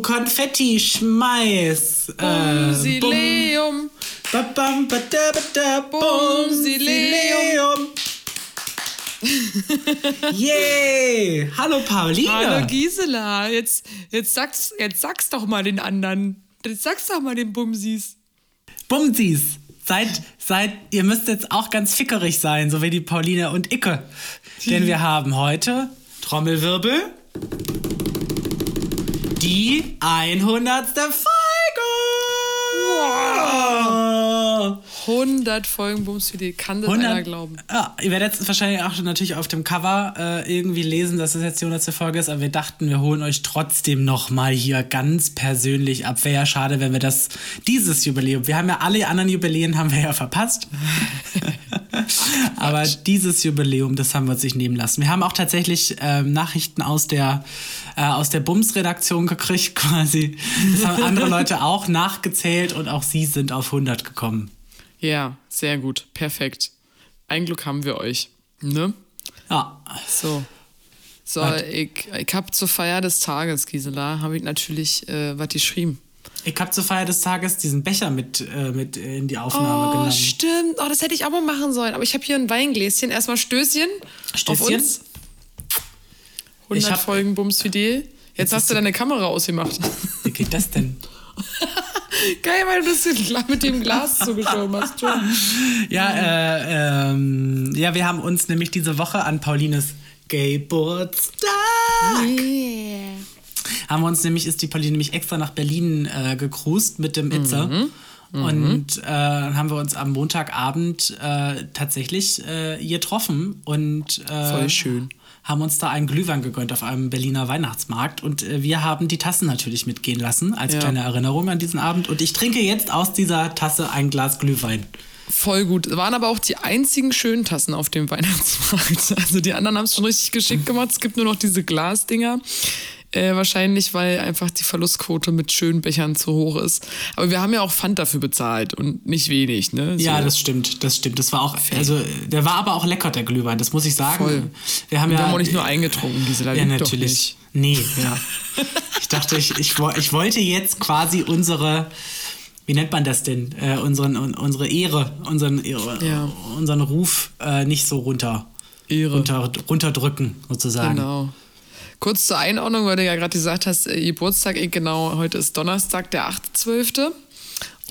du Konfetti schmeiß. Bumsileum. Ba, da, Bumsileum. Yay! Hallo Pauline. Hallo Gisela. Jetzt, jetzt, sag's, jetzt sag's doch mal den anderen. Jetzt sag's doch mal den Bumsis. Bumsis. Seid, seid, ihr müsst jetzt auch ganz fickerig sein, so wie die Pauline und Icke. Denn wir haben heute, Trommelwirbel, die 100. Folge! Wow. 100 Folgen Bumsvideo. Kann das 100 einer glauben? Ja, ihr werdet jetzt wahrscheinlich auch natürlich auf dem Cover äh, irgendwie lesen, dass es jetzt die 100. Folge ist, aber wir dachten, wir holen euch trotzdem nochmal hier ganz persönlich ab. Wäre ja schade, wenn wir das, dieses Jubiläum, wir haben ja alle anderen Jubiläen haben wir ja verpasst. aber dieses Jubiläum, das haben wir uns nicht nehmen lassen. Wir haben auch tatsächlich ähm, Nachrichten aus der, äh, aus der Bums-Redaktion gekriegt quasi. Das haben andere Leute auch nachgezählt und auch sie sind auf 100 gekommen. Ja, sehr gut. Perfekt. Ein Glück haben wir euch. Ne? Ja. So. So, Was? ich, ich hab zur Feier des Tages, Gisela, habe ich natürlich äh, was geschrieben. Ich habe zur Feier des Tages diesen Becher mit, äh, mit in die Aufnahme Oh, genommen. stimmt. Oh, das hätte ich auch mal machen sollen. Aber ich habe hier ein Weingläschen. Erstmal Stößchen. Auf Stößchen. uns. 100 Ich hab- Folgen Bums Fidel. Jetzt hast du deine Kamera ausgemacht. Wie geht das denn? Geil, weil du das mit dem Glas zugeschoben hast. Schon. Ja, äh, ähm, ja, wir haben uns nämlich diese Woche an Paulines Geburtstag haben wir uns nämlich, ist die Pauline nämlich extra nach Berlin äh, gecruised mit dem Itze. Und äh, dann haben wir uns am Montagabend äh, tatsächlich äh, getroffen und äh, Voll schön. Haben uns da einen Glühwein gegönnt auf einem Berliner Weihnachtsmarkt. Und äh, wir haben die Tassen natürlich mitgehen lassen, als Ja. kleine Erinnerung an diesen Abend. Und ich trinke jetzt aus dieser Tasse ein Glas Glühwein. Voll gut. Waren aber auch die einzigen schönen Tassen auf dem Weihnachtsmarkt. Also die anderen haben es schon richtig geschickt gemacht. Es gibt nur noch diese Glasdinger. Äh, wahrscheinlich, weil einfach die Verlustquote mit schönen Bechern zu hoch ist. Aber wir haben ja auch Pfand dafür bezahlt und nicht wenig, ne? So. Ja, das stimmt, das stimmt. Das war auch, also der war aber auch lecker, der Glühwein, das muss ich sagen. Voll. Wir haben Und ja. wir haben auch nicht nur eingetrunken, Gisela. Ja, natürlich. Nee, ja. ich dachte, ich, ich, ich wollte jetzt quasi unsere, wie nennt man das denn? Äh, unseren, un- unsere Ehre, unseren, Ehre, Ja. unseren Ruf äh, nicht so runter, Ehre. runter, runterdrücken, sozusagen. Genau. Kurz zur Einordnung, weil du ja gerade gesagt hast, äh, Geburtstag, ich genau, heute ist Donnerstag, der 8.12.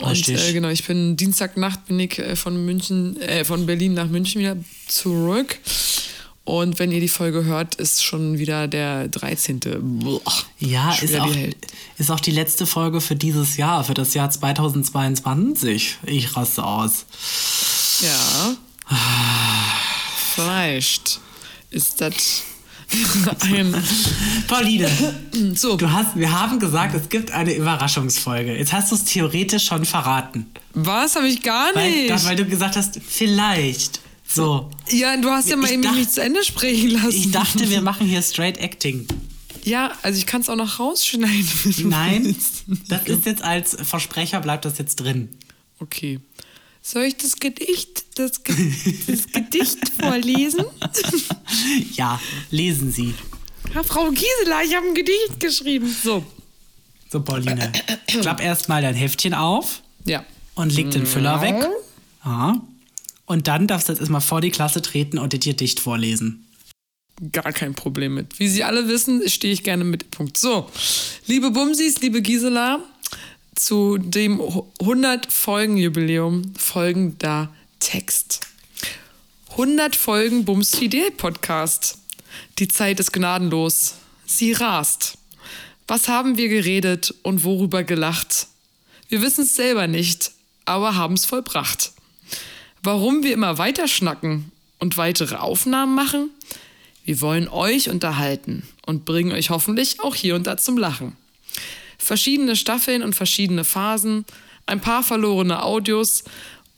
Und äh, genau, ich bin Dienstagnacht bin ich äh, von München, äh, von Berlin nach München wieder zurück. Und wenn ihr die Folge hört, ist schon wieder der 13. Boah, Ja, ist auch, ist auch die letzte Folge für dieses Jahr, für das Jahr 2022. Ich raste aus. Ja. Vielleicht ist das ein. Pauline, So, du hast, wir haben gesagt, es gibt eine Überraschungsfolge. Jetzt hast du es theoretisch schon verraten. was habe ich gar Weil, nicht? doch, weil du gesagt hast, vielleicht. So. ja, du hast ja mal Ich eben dacht- nicht zu Ende sprechen lassen. Ich dachte, wir machen hier Straight Acting. Ja, also ich kann es auch noch rausschneiden. Nein, willst. das ist jetzt als Versprecher, bleibt das jetzt drin. Okay. Soll ich das Gedicht, das, Ge das Gedicht vorlesen? Ja, lesen Sie. Ja, Frau Gisela, ich habe ein Gedicht geschrieben. So. So, Pauline, klapp erstmal dein Heftchen auf Ja. und leg den Füller weg. Ja. Und dann darfst du jetzt erstmal vor die Klasse treten und dir Dicht vorlesen. Gar kein Problem mit. Wie Sie alle wissen, stehe ich gerne mit. Punkt. So, liebe Bumsis, liebe Gisela, zu dem 100-Folgen-Jubiläum folgender Text. 100 Folgen Bums Fidel Podcast. Die Zeit ist gnadenlos. Sie rast. Was haben wir geredet und worüber gelacht? Wir wissen es selber nicht, aber haben es vollbracht. Warum wir immer weiter schnacken und weitere Aufnahmen machen? Wir wollen euch unterhalten und bringen euch hoffentlich auch hier und da zum Lachen. Verschiedene Staffeln und verschiedene Phasen, ein paar verlorene Audios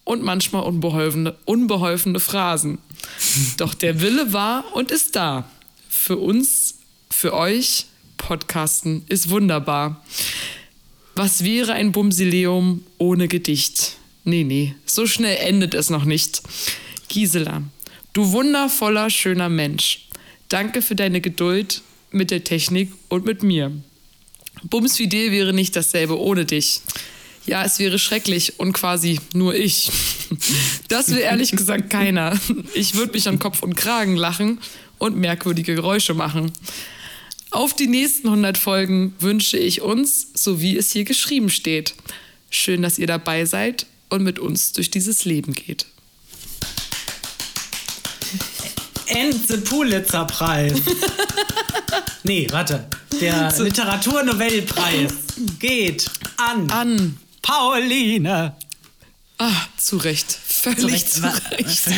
und manchmal unbeholfene, unbeholfene Phrasen. Doch der Wille war und ist da. Für uns, für euch, Podcasten ist wunderbar. Was wäre ein Bumsileum ohne Gedicht? Nee, nee, so schnell endet es noch nicht. Gisela, du wundervoller, schöner Mensch. Danke für deine Geduld mit der Technik und mit mir. Bumsfidel wäre nicht dasselbe ohne dich. Ja, es wäre schrecklich und quasi nur ich. Das will ehrlich gesagt keiner. Ich würde mich an Kopf und Kragen lachen und merkwürdige Geräusche machen. Auf die nächsten 100 Folgen wünsche ich uns, so wie es hier geschrieben steht. Schön, dass ihr dabei seid und mit uns durch dieses Leben geht. Enze Pulitzer Preis. nee, warte. Der Literaturnobelpreis geht an, An. Pauline. Ah, zu Recht. Völlig zu Recht.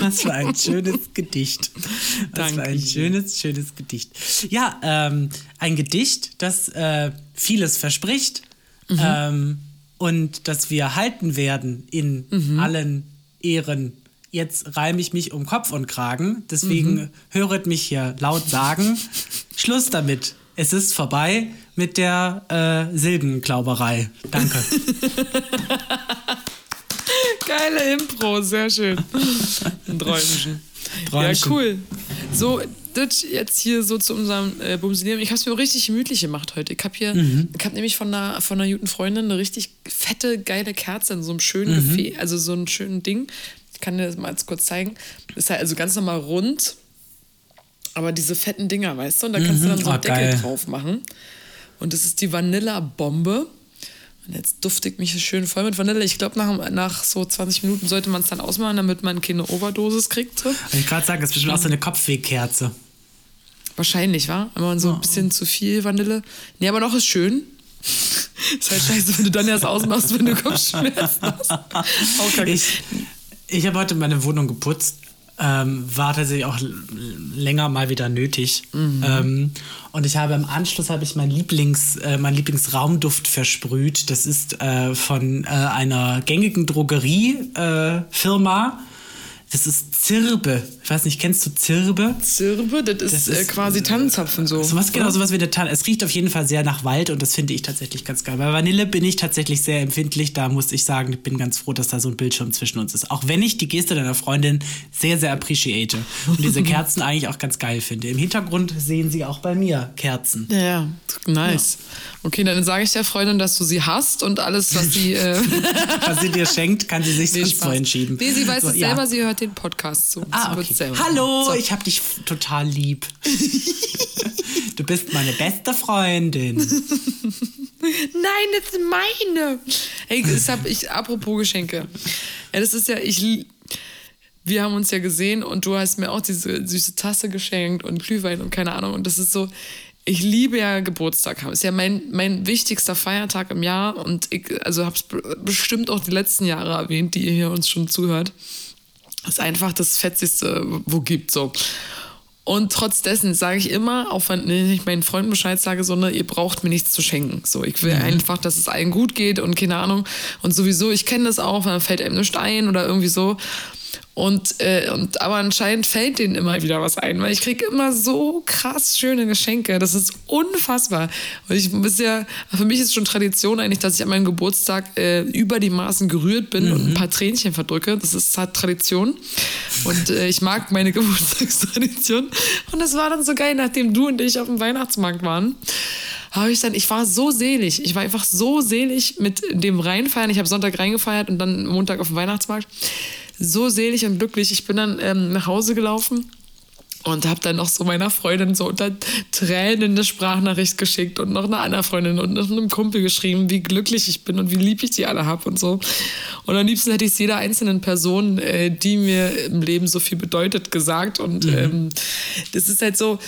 Was für ein schönes Gedicht. Was für Danke ein dir. schönes, schönes Gedicht. Ja, ähm, ein Gedicht, das äh, vieles verspricht Mhm. ähm, und das wir halten werden in Mhm. allen Ehren. Jetzt reime ich mich um Kopf und Kragen, deswegen Mhm. höret mich hier laut sagen. Schluss damit. Es ist vorbei mit der äh, Silbenklauberei. Danke. Geile Impro, sehr schön. Ein Träumchen. Ja, cool. So, das jetzt hier so zu unserem äh, Bumsinieren. Ich habe es mir richtig gemütlich gemacht heute. Ich habe hier, Mhm. ich habe nämlich von einer, von einer guten Freundin eine richtig fette, geile Kerze in so einem schönen Mhm. Gefäß, also so einem schönen Ding. Ich kann dir das mal kurz zeigen. Ist halt also ganz normal rund, aber diese fetten Dinger, weißt du? Und da kannst du dann so Oh, einen Deckel geil. drauf machen. Und das ist die Vanilla-Bombe. Und jetzt dufte ich mich schön voll mit Vanille. Ich glaube, nach, nach so 20 Minuten sollte man es dann ausmachen, damit man keine Overdosis kriegt. So. Wollte ich gerade sagen, das ist bestimmt auch so eine Kopfwehkerze. Wahrscheinlich, war? Wenn man so ein bisschen zu viel Vanille. Nee, aber noch ist schön. ist halt scheiße, wenn du dann erst ausmachst, wenn du Kopfschmerzen hast. Auch kacke. Ich, ich habe heute meine Wohnung geputzt. Ähm, war tatsächlich auch länger mal wieder nötig. Ähm, und ich habe im Anschluss habe ich mein Lieblings, äh, mein Lieblingsraumduft versprüht. Das ist äh, von äh, einer gängigen Drogeriefirma. Äh, Firma. das ist Zirbe. Ich weiß nicht, kennst du Zirbe? Zirbe, das ist, Das äh, ist, quasi Tannenzapfen so. Sowas, genau, sowas wie der Tan. Es riecht auf jeden Fall sehr nach Wald und das finde ich tatsächlich ganz geil. Bei Vanille bin ich tatsächlich sehr empfindlich. Da muss ich sagen, ich bin ganz froh, dass da so ein Bildschirm zwischen uns ist. Auch wenn ich die Geste deiner Freundin sehr, sehr appreciate und diese Kerzen eigentlich auch ganz geil finde. Im Hintergrund sehen sie auch bei mir Kerzen. Ja, ja, nice. Okay, dann sage ich der Freundin, dass du sie hast und alles, was sie. Äh, Was sie dir schenkt, kann sie sich Nee, sonst Spaß. vorhin schieben. Nee, sie weiß So, es ja. selber, sie hört den Podcast zu. Ah, okay. Hallo. So. ich hab dich total lieb. du bist meine beste Freundin. Nein, das ist meine. Ey, das hab ich, apropos Geschenke. Ja, das ist ja, ich, wir haben uns ja gesehen und du hast mir auch diese süße Tasse geschenkt und Glühwein und keine Ahnung. Und das ist so, ich liebe ja Geburtstag haben. Ist ja mein, mein wichtigster Feiertag im Jahr und ich, also hab's be- bestimmt auch die letzten Jahre erwähnt, die ihr hier uns schon zuhört. Das ist einfach das Fetzigste, wo gibt so. Und trotz dessen sage ich immer, auch wenn ich meinen Freunden Bescheid sage, so, ne, ihr braucht mir nichts zu schenken. So, ich will einfach, dass es allen gut geht und keine Ahnung. Und sowieso, ich kenne das auch, dann fällt einem nichts ein oder irgendwie so. Und, äh, und aber anscheinend fällt denen immer wieder was ein, weil ich kriege immer so krass schöne Geschenke. Das ist unfassbar. Und ich muss ja, für mich ist schon Tradition eigentlich, dass ich an meinem Geburtstag äh, über die Maßen gerührt bin und ein paar Tränchen verdrücke. Das ist halt Tradition. Und äh, ich mag meine Geburtstagstradition. Und das war dann so geil, nachdem du und ich auf dem Weihnachtsmarkt waren habe ich dann, ich war so selig. Ich war einfach so selig mit dem Reinfeiern. Ich habe Sonntag reingefeiert und dann Montag auf dem Weihnachtsmarkt. So selig und glücklich. Ich bin dann ähm, nach Hause gelaufen und habe dann noch so meiner Freundin so unter Tränen eine Sprachnachricht geschickt und noch einer anderen Freundin und noch einem Kumpel geschrieben, wie glücklich ich bin und wie lieb ich die alle habe und so. Und am liebsten hätte ich es jeder einzelnen Person, äh, die mir im Leben so viel bedeutet, gesagt. Und ähm, das ist halt so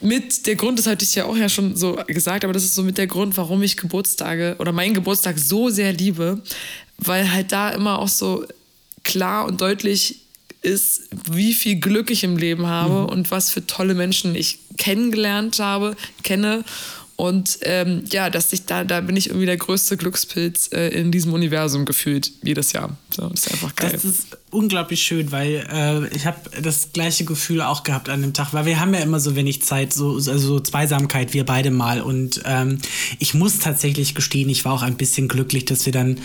mit der Grund, das hatte ich ja auch ja schon so gesagt, aber das ist so mit der Grund, warum ich Geburtstage oder meinen Geburtstag so sehr liebe, weil halt da immer auch so klar und deutlich ist, wie viel Glück ich im Leben habe und was für tolle Menschen ich kennengelernt habe, kenne. Und ähm, ja, dass ich da, da bin ich irgendwie der größte Glückspilz äh, in diesem Universum gefühlt, jedes Jahr. So, das ist einfach geil. Das ist unglaublich schön, weil äh, ich habe das gleiche Gefühl auch gehabt an dem Tag, weil wir haben ja immer so wenig Zeit, so also so Zweisamkeit, wir beide mal. Und ähm, ich muss tatsächlich gestehen, ich war auch ein bisschen glücklich, dass wir dann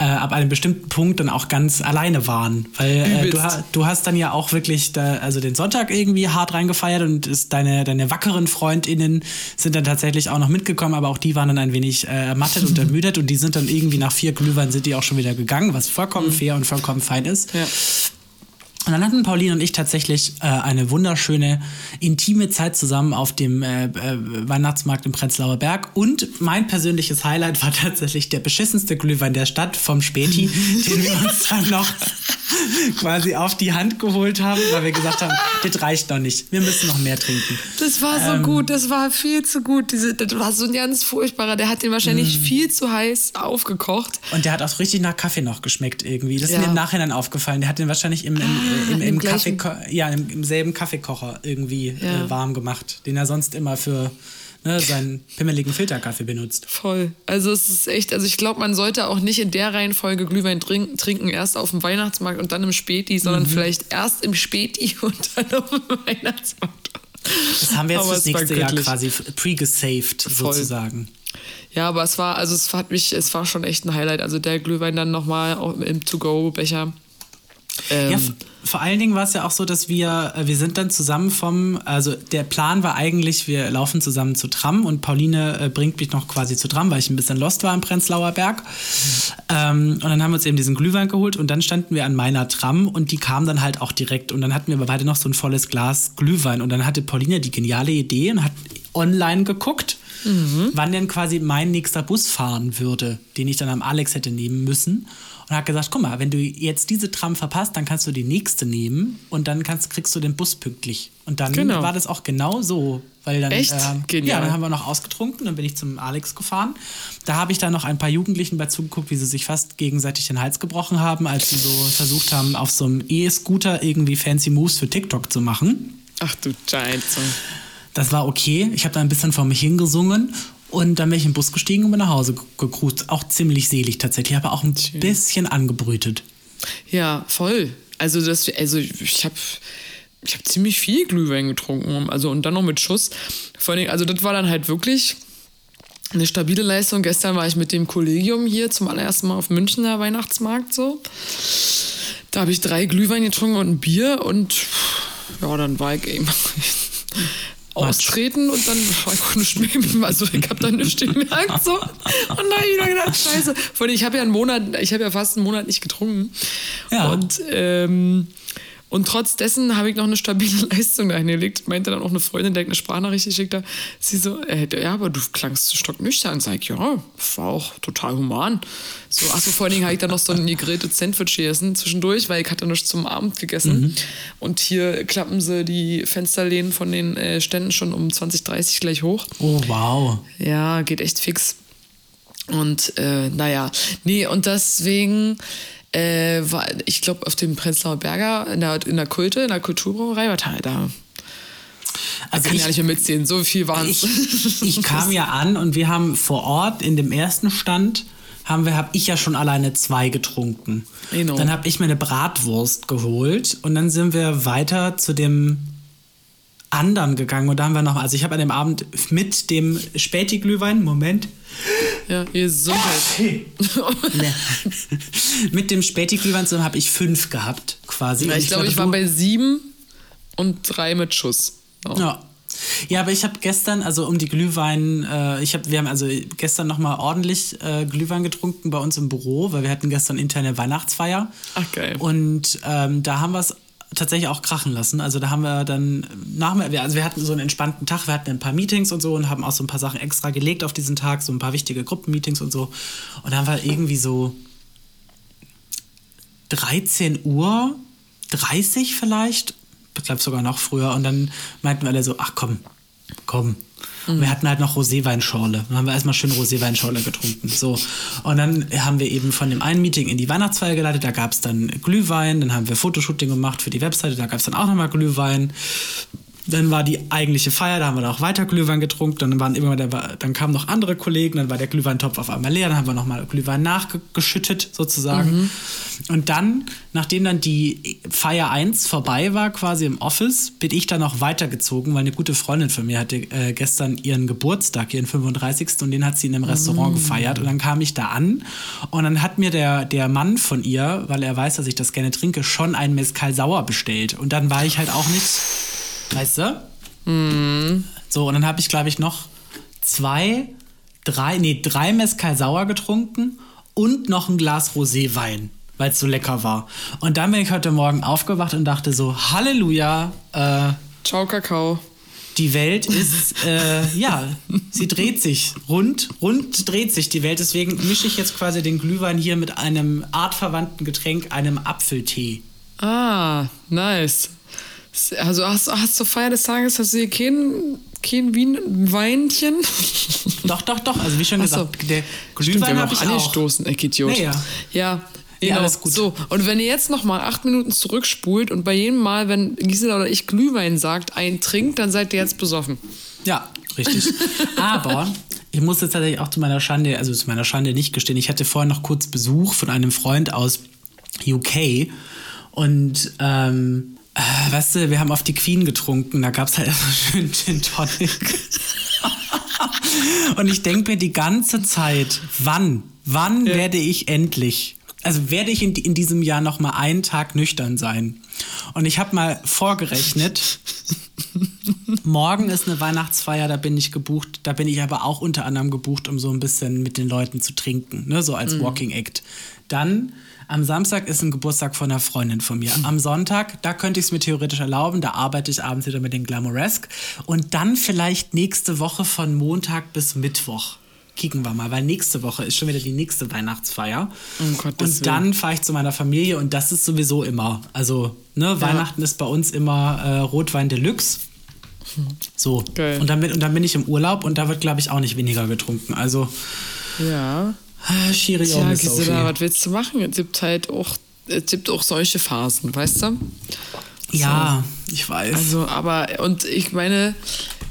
äh, ab einem bestimmten Punkt dann auch ganz alleine waren. Weil äh, du, du, hast dann ja auch wirklich da, also den Sonntag irgendwie hart reingefeiert und ist deine, deine wackeren FreundInnen sind dann tatsächlich auch noch mitgekommen, aber auch die waren dann ein wenig äh, ermattet und ermüdet und die sind dann irgendwie nach vier Glühwein sind die auch schon wieder gegangen, was vollkommen mhm. fair und vollkommen fein ist. Ja. Und dann hatten Pauline und ich tatsächlich äh, eine wunderschöne, intime Zeit zusammen auf dem äh, äh, Weihnachtsmarkt im Prenzlauer Berg. Und mein persönliches Highlight war tatsächlich der beschissenste Glühwein der Stadt vom Späti, den wir uns dann noch quasi auf die Hand geholt haben, weil wir gesagt haben, das reicht noch nicht. Wir müssen noch mehr trinken. Das war so ähm, gut, das war viel zu gut. Diese, das war so ein ganz furchtbarer. Der hat den wahrscheinlich mm. viel zu heiß aufgekocht. Und der hat auch richtig nach Kaffee noch geschmeckt irgendwie. Das ist ja. mir im Nachhinein aufgefallen. Der hat den wahrscheinlich im, im, im, im, im Kaffee, ja, im, im, selben Kaffeekocher irgendwie ja. äh, warm gemacht, den er sonst immer für ne, seinen pimmeligen Filterkaffee benutzt. Voll. Also es ist echt, also ich glaube, man sollte auch nicht in der Reihenfolge Glühwein trinken, trinken, erst auf dem Weihnachtsmarkt und dann im Späti, sondern mhm. vielleicht erst im Späti und dann auf dem Weihnachtsmarkt. Das haben wir jetzt fürs nächste Jahr quasi pre-gesaved sozusagen. Ja, aber es war, also es hat mich, es war schon echt ein Highlight. Also der Glühwein dann nochmal im To-Go-Becher. Ähm, ja, vor allen Dingen war es ja auch so, dass wir, äh, wir sind dann zusammen vom, also der Plan war eigentlich, wir laufen zusammen zu Tram und Pauline äh, bringt mich noch quasi zu Tram, weil ich ein bisschen lost war im Prenzlauer Berg. Mhm. Ähm, und dann haben wir uns eben diesen Glühwein geholt und dann standen wir an meiner Tram und die kam dann halt auch direkt und dann hatten wir aber beide noch so ein volles Glas Glühwein und dann hatte Pauline die geniale Idee und hat online geguckt. Mhm. wann denn quasi mein nächster Bus fahren würde, den ich dann am Alex hätte nehmen müssen und hat gesagt, guck mal, wenn du jetzt diese Tram verpasst, dann kannst du die nächste nehmen und dann kannst, kriegst du den Bus pünktlich. Und dann genau. war das auch genau so. Weil dann, Echt? Äh. Ja, dann haben wir noch ausgetrunken, dann bin ich zum Alex gefahren. Da habe ich dann noch ein paar Jugendlichen bei zugeguckt, wie sie sich fast gegenseitig den Hals gebrochen haben, als sie so versucht haben, auf so einem E-Scooter irgendwie fancy Moves für TikTok zu machen. Ach du Scheiße. Das war okay. Ich habe da ein bisschen vor mich hingesungen und dann bin ich im Bus gestiegen und bin nach Hause gekrust. Auch ziemlich selig tatsächlich, aber auch ein Schön. bisschen angebrütet. Ja, voll. Also, das, also ich habe ich hab ziemlich viel Glühwein getrunken. Also, und dann noch mit Schuss. Vor allem, also das war dann halt wirklich eine stabile Leistung. Gestern war ich mit dem Kollegium hier zum allerersten Mal auf Münchner Weihnachtsmarkt so. Da habe ich drei Glühwein getrunken und ein Bier und ja, dann war ich eben austreten und dann war ich nicht mehr, also ich habe dann nichts gemerkt so und dann habe ich wieder gedacht, scheiße. Vor ich habe ja einen Monat, ich habe ja fast einen Monat nicht getrunken ja. und ähm, und trotz dessen habe ich noch eine stabile Leistung dahingelegt. Meinte dann auch eine Freundin, der eine Sprachnachricht geschickt hat. Sie so, äh, ja, aber du klangst stocknüchtern. Sag ich, ja, war auch total human. So, achso, vor allen Dingen habe ich dann noch so ein gegrilltes Sandwich gegessen zwischendurch, weil ich hatte nichts zum Abend gegessen. Mhm. Und hier klappen sie die Fensterlehnen von den äh, Ständen schon um 2030 gleich hoch. Oh, wow. Ja, geht echt fix. Und äh, naja, nee, und deswegen äh, war, ich glaube, auf dem Prenzlauer Berger in der, in der Kulte, in der Kulturbrauerei, war da. Also kann ich, ja nicht mehr mitzählen, so viel waren es. Ich, ich kam ja an und wir haben vor Ort in dem ersten Stand haben wir, habe ich ja schon alleine zwei getrunken. Genau. Dann habe ich mir eine Bratwurst geholt und dann sind wir weiter zu dem anderen gegangen und da haben wir noch, also ich habe an dem Abend mit dem Späti-Glühwein, Moment. Ja, Gesundheit. mit dem Späti-Glühwein habe ich fünf gehabt, quasi. Ja, ich, ich glaube, ich war bei sieben und drei mit Schuss. Oh. Ja. Ja, aber ich habe gestern, also um die Glühwein, äh, ich habe, wir haben also gestern nochmal ordentlich äh, Glühwein getrunken bei uns im Büro, weil wir hatten gestern interne Weihnachtsfeier. Ach geil. Und ähm, da haben wir es tatsächlich auch krachen lassen. Also da haben wir dann nach also wir hatten so einen entspannten Tag, wir hatten ein paar Meetings und so und haben auch so ein paar Sachen extra gelegt auf diesen Tag, so ein paar wichtige Gruppenmeetings und so. Und dann war irgendwie so 13 Uhr 30 vielleicht, ich glaube sogar noch früher. Und dann meinten wir alle so, ach komm, komm, und wir hatten halt noch Roséweinschorle. Dann haben wir erstmal schön Roséweinschorle getrunken. So. Und dann haben wir eben von dem einen Meeting in die Weihnachtsfeier geleitet. Da gab es dann Glühwein. Dann haben wir Fotoshooting gemacht für die Webseite. Da gab es dann auch nochmal Glühwein. Dann war die eigentliche Feier, da haben wir auch weiter Glühwein getrunken. Dann, waren immer der, dann kamen noch andere Kollegen, dann war der Glühweintopf auf einmal leer, dann haben wir nochmal Glühwein nachgeschüttet sozusagen. Mhm. Und dann, nachdem dann die Feier 1 vorbei war, quasi im Office, bin ich dann noch weitergezogen, weil eine gute Freundin von mir hatte äh, gestern ihren Geburtstag, ihren 35. und den hat sie in einem Restaurant mhm. gefeiert. Und dann kam ich da an und dann hat mir der, der Mann von ihr, weil er weiß, dass ich das gerne trinke, schon ein Mezcal Sauer bestellt. Und dann war ich halt auch nicht Weißt du? Mhm. So, und dann habe ich, glaube ich, noch zwei, drei, nee, drei Mezcal Sauer getrunken und noch ein Glas Roséwein, weil es so lecker war. Und dann bin ich heute Morgen aufgewacht und dachte so, Halleluja. Äh, Ciao, Kakao. Die Welt ist, äh, ja, sie dreht sich. Rund, rund dreht sich die Welt. Deswegen mische ich jetzt quasi den Glühwein hier mit einem artverwandten Getränk, einem Apfeltee. Ah, nice. Also hast, hast zur Feier des Tages hast du hier kein, kein Wien Weinchen? Doch, doch, doch. Also wie schon gesagt, so. der Glühwein habe ich angestoßen, auch. Idiot. Naja. Ja. Genau. Ja, alles gut. So, und wenn ihr jetzt noch mal acht Minuten zurückspult und bei jedem Mal, wenn Gisela oder ich Glühwein sagt, einen trinkt, dann seid ihr jetzt besoffen. Ja, richtig. Aber ich muss jetzt tatsächlich auch zu meiner Schande, also zu meiner Schande nicht gestehen, ich hatte vorhin noch kurz Besuch von einem Freund aus UK und ähm, äh, weißt du, wir haben auf die Queen getrunken, da gab es halt erstmal schön Gin Tonic. Und ich denke mir die ganze Zeit, wann, wann ja. werde ich endlich, also werde ich in, in diesem Jahr noch mal einen Tag nüchtern sein? Und ich habe mal vorgerechnet, morgen ist eine Weihnachtsfeier, da bin ich gebucht, da bin ich aber auch unter anderem gebucht, um so ein bisschen mit den Leuten zu trinken, ne, so als mhm. Walking Act. Dann am Samstag ist ein Geburtstag von einer Freundin von mir. Am Sonntag, da könnte ich es mir theoretisch erlauben, da arbeite ich abends wieder mit den Glamouresque. Und dann vielleicht nächste Woche von Montag bis Mittwoch kicken wir mal, weil nächste Woche ist schon wieder die nächste Weihnachtsfeier. Oh und dann fahre ich zu meiner Familie und das ist sowieso immer. Also, ne, ja. Weihnachten ist bei uns immer äh, Rotwein Deluxe. So. Geil. Und dann, bin, und dann bin ich im Urlaub und da wird, glaube ich, auch nicht weniger getrunken. Also. Ja. Ah, Tja, Gisela, was willst du machen? Es gibt halt auch, es gibt auch solche Phasen, weißt du? Ja, so. ich weiß. Also, aber, und ich meine,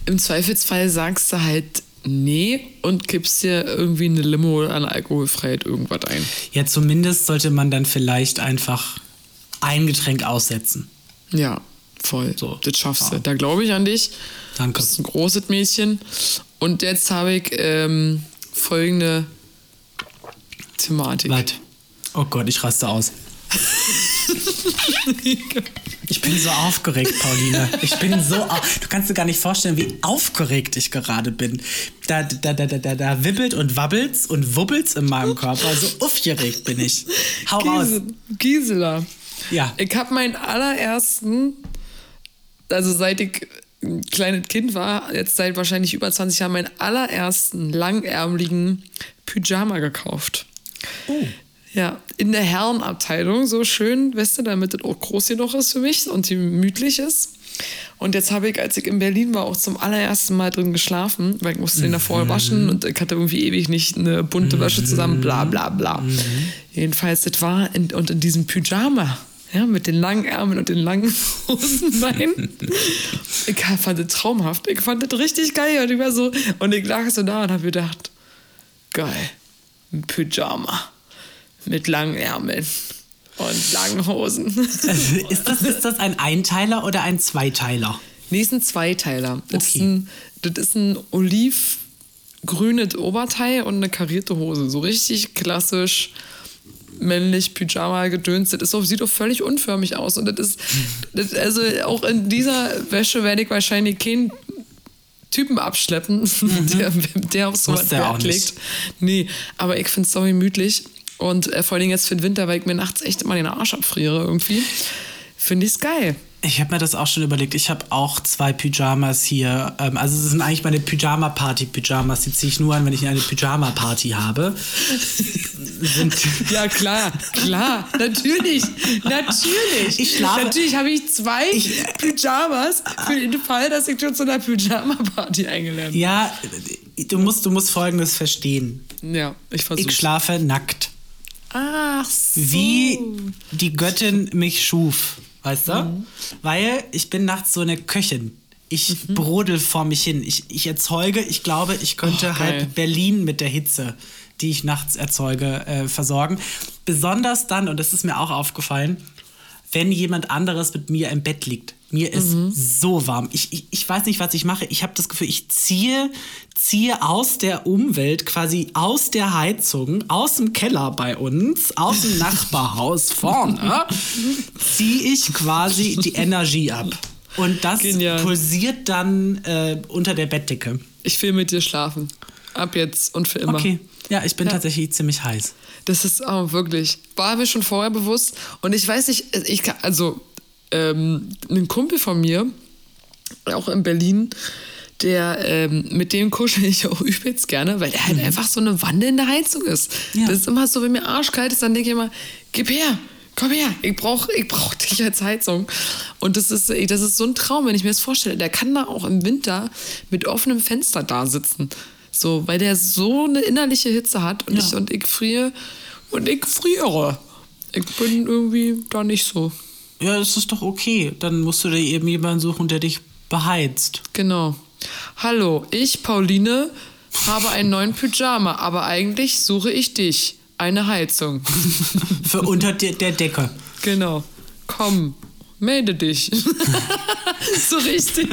im Zweifelsfall sagst du halt nee und gibst dir irgendwie eine Limo an Alkoholfreiheit irgendwas ein. Ja, zumindest sollte man dann vielleicht einfach ein Getränk aussetzen. Ja, voll. So. Das schaffst ja. du. Da glaube ich an dich. Danke. Du bist ein großes Mädchen. Und jetzt habe ich ähm, folgende Thematik. Was? Oh Gott, ich raste aus. ich bin so aufgeregt, Pauline. Ich bin so. Du kannst dir gar nicht vorstellen, wie aufgeregt ich gerade bin. Da, da, da, da, da wibbelt und wabbelt's und wubbelt's in meinem Körper. So aufgeregt bin ich. Hau raus. Gisela. Ja. Ich habe meinen allerersten, also seit ich ein kleines Kind war, jetzt seit wahrscheinlich über 20 Jahren, meinen allerersten langärmeligen Pyjama gekauft. Oh. Ja, in der Herrenabteilung, so schön, weißt du, damit es auch groß genug ist für mich und gemütlich ist. Und jetzt habe ich, als ich in Berlin war, auch zum allerersten Mal drin geschlafen, weil ich musste den davor mhm. waschen und ich hatte irgendwie ewig nicht eine bunte Wäsche zusammen, bla bla bla. Mhm. Jedenfalls, das war in, und in diesem Pyjama, ja, mit den langen Ärmeln und den langen Hosenbeinen. ich fand das traumhaft. Ich fand das richtig geil. Und ich war so, und ich lag so da und habe gedacht, geil ein Pyjama mit langen Ärmeln und langen Hosen. ist, das, ist das ein Einteiler oder ein Zweiteiler? Nee, ist ein Zweiteiler. Das, okay. ist ein, das ist ein olivgrünes Oberteil und eine karierte Hose. So richtig klassisch männlich Pyjama gedöns. Das ist auch, sieht auch völlig unförmig aus. Und das ist, das, also auch in dieser Wäsche werde ich wahrscheinlich keinen Typen abschleppen, mhm. der, der auf so was Wert legt. Nee, aber ich finde es so gemütlich. Und äh, vor allem jetzt für den Winter, weil ich mir nachts echt immer den Arsch abfriere irgendwie. Finde ich es geil. Ich habe mir das auch schon überlegt. Ich habe auch zwei Pyjamas hier. Ähm, also es sind eigentlich meine Pyjama-Party-Pyjamas. Die ziehe ich nur an, wenn ich eine Pyjama-Party habe. ja, klar, klar. Natürlich. Natürlich. Ich schlafe. Natürlich habe ich zwei ich, Pyjamas für den Fall, dass ich schon zu einer Pyjama-Party eingeladen bin. Ja, du musst, du musst Folgendes verstehen. Ja, ich versuche. Ich schlafe nackt. Ach so. Wie die Göttin mich schuf. Weißt du? Mhm. Weil ich bin nachts so eine Köchin. Ich brodel vor mich hin. Ich, ich erzeuge, ich glaube, ich könnte Oh, halt Berlin mit der Hitze, die ich nachts erzeuge, äh, versorgen. Besonders dann, und das ist mir auch aufgefallen, wenn jemand anderes mit mir im Bett liegt. Mir ist Mhm. so warm. Ich, ich, ich weiß nicht, was ich mache. Ich habe das Gefühl, ich ziehe, ziehe aus der Umwelt, quasi aus der Heizung, aus dem Keller bei uns, aus dem Nachbarhaus vorne, ziehe ich quasi die Energie ab. Und das Genial. pulsiert dann äh, unter der Bettdecke. Ich will mit dir schlafen. Ab jetzt und für immer. Okay. Ja, ich bin tatsächlich ziemlich heiß. Das ist auch wirklich, war mir schon vorher bewusst. Und ich weiß nicht, ich kann, also ähm, ein Kumpel von mir, auch in Berlin, der, ähm, mit dem kuschel ich auch übelst gerne, weil der halt einfach so eine wandelnde Heizung ist. Ja. Das ist immer so, wenn mir arschkalt ist, dann denke ich immer, gib her, komm her, ich brauche ich brauch dich als Heizung. Und das ist, das ist so ein Traum, wenn ich mir das vorstelle. Der kann da auch im Winter mit offenem Fenster da sitzen. So, weil der so eine innerliche Hitze hat und, Ja. ich, und ich friere und ich friere. Ich bin irgendwie da nicht so. Ja, das ist doch okay. Dann musst du dir eben jemanden suchen, der dich beheizt. Genau. Hallo, ich, Pauline, habe einen neuen Pyjama, aber eigentlich suche ich dich. Eine Heizung. Für unter der, der Decke. Genau. Komm, melde dich. so richtig.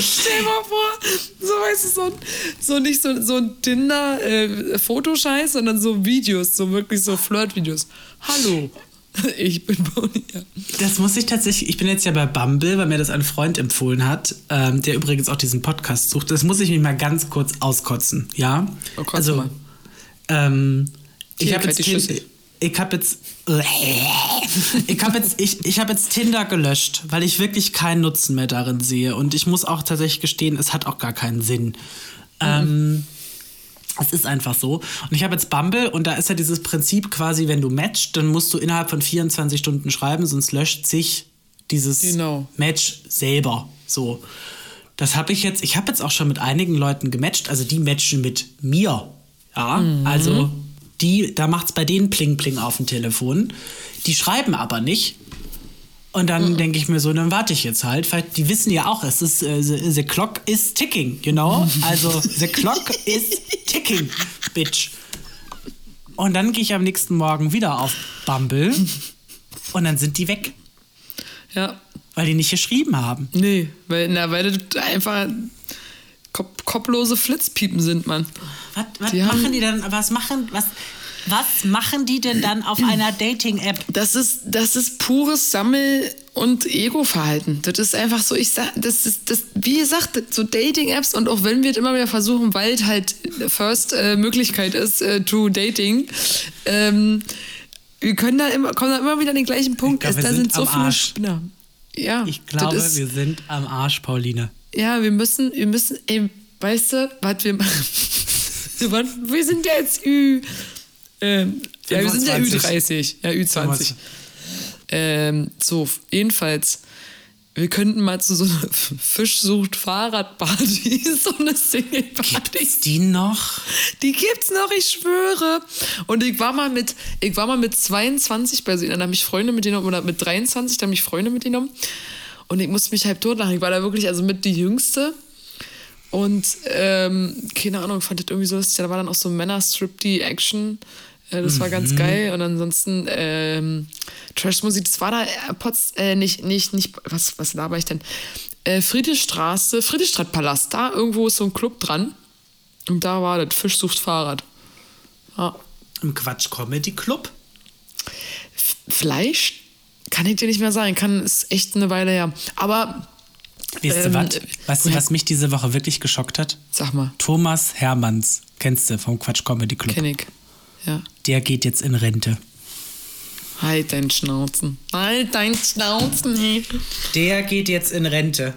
Stell mal vor, so weißt du, so, ein, so nicht so, so ein Tinder-Fotoscheiß, sondern so Videos, so wirklich so Flirt-Videos. Hallo, ich bin Pauline. Das muss ich tatsächlich, ich bin jetzt ja bei Bumble, weil mir das ein Freund empfohlen hat, ähm, der übrigens auch diesen Podcast sucht. Das muss ich mich mal ganz kurz auskotzen, ja? Oh, also, mal. ähm, ich habe jetzt, ich habe jetzt, ich habe jetzt, ich, ich habe jetzt Tinder gelöscht, weil ich wirklich keinen Nutzen mehr darin sehe. Und ich muss auch tatsächlich gestehen, es hat auch gar keinen Sinn. Ähm, es ist einfach so. Und ich habe jetzt Bumble und da ist ja dieses Prinzip quasi, wenn du matcht, dann musst du innerhalb von 24 Stunden schreiben, sonst löscht sich dieses Genau. Match selber. So. Das habe ich jetzt, ich habe jetzt auch schon mit einigen Leuten gematcht, also die matchen mit mir. Ja, also die, da macht's bei denen Pling Pling auf dem Telefon. Die schreiben aber nicht. Und dann denke ich mir so, dann warte ich jetzt halt. Weil die wissen ja auch, es ist, äh, the, the clock is ticking, you know? Also, the clock is ticking, bitch. Und dann gehe ich am nächsten Morgen wieder auf Bumble und dann sind die weg, Ja, weil die nicht geschrieben haben. nee, weil, na, weil das einfach kop kopplose Flitzpiepen sind, Mann. Was, was Die haben- machen die dann, was machen, was, was machen die denn dann auf einer Dating-App? Das ist, das ist pures Sammel- und Ego-Verhalten. Das ist einfach so, ich sag, das ist, das, wie gesagt, so Dating-Apps und auch wenn wir es immer wieder versuchen, weil es halt First äh, Möglichkeit ist, äh, to Dating, ähm, wir können da immer, kommen da immer wieder an den gleichen Punkt. Ich glaub, es, wir da sind sind so viele Arsch. Spinner. Ja, Ich glaube, ist, wir sind am Arsch, Pauline. Ja, wir müssen, wir müssen, ey, weißt du, was wir machen? Wir sind ja jetzt Ü. Ähm, ja, wir sind ja 25. Ü30. Ja, Ü20. Ähm, so, jedenfalls, wir könnten mal zu so einer Fischsucht-Fahrradparty, so eine Single-Party. Gibt's die noch? Die gibt's noch, ich schwöre. Und ich war mal mit, ich war mal mit 22 bei sie, dann haben mich Freunde mitgenommen, oder mit 23, da haben mich Freunde mitgenommen. Und ich musste mich halb totlachen. Ich war da wirklich also mit die Jüngste. Und ähm, keine Ahnung, fand das irgendwie so lustig. Da war dann auch so Männer-Strip-Die-Action. Äh, das war ganz geil. Und ansonsten ähm, Trash-Musik, das war da äh, Potz, äh, nicht, nicht, nicht, was, was laber ich denn? Äh, Friedrichstraße, Friedrichstadtpalast, da irgendwo ist so ein Club dran. Und da war das Fisch sucht Fahrrad. Ja. Im Quatsch Comedy Club? F- Fleisch kann ich dir nicht mehr sagen. Kann, ist echt eine Weile her. Aber Weißt du Ähm, was? Weißt du, was mich diese Woche wirklich geschockt hat? sag mal, Thomas Hermanns, kennst du vom Quatsch Comedy Club? kenn ich. Ja. Der geht jetzt in Rente. Halt dein Schnauzen. Halt dein Schnauzen. ey. Der geht jetzt in Rente.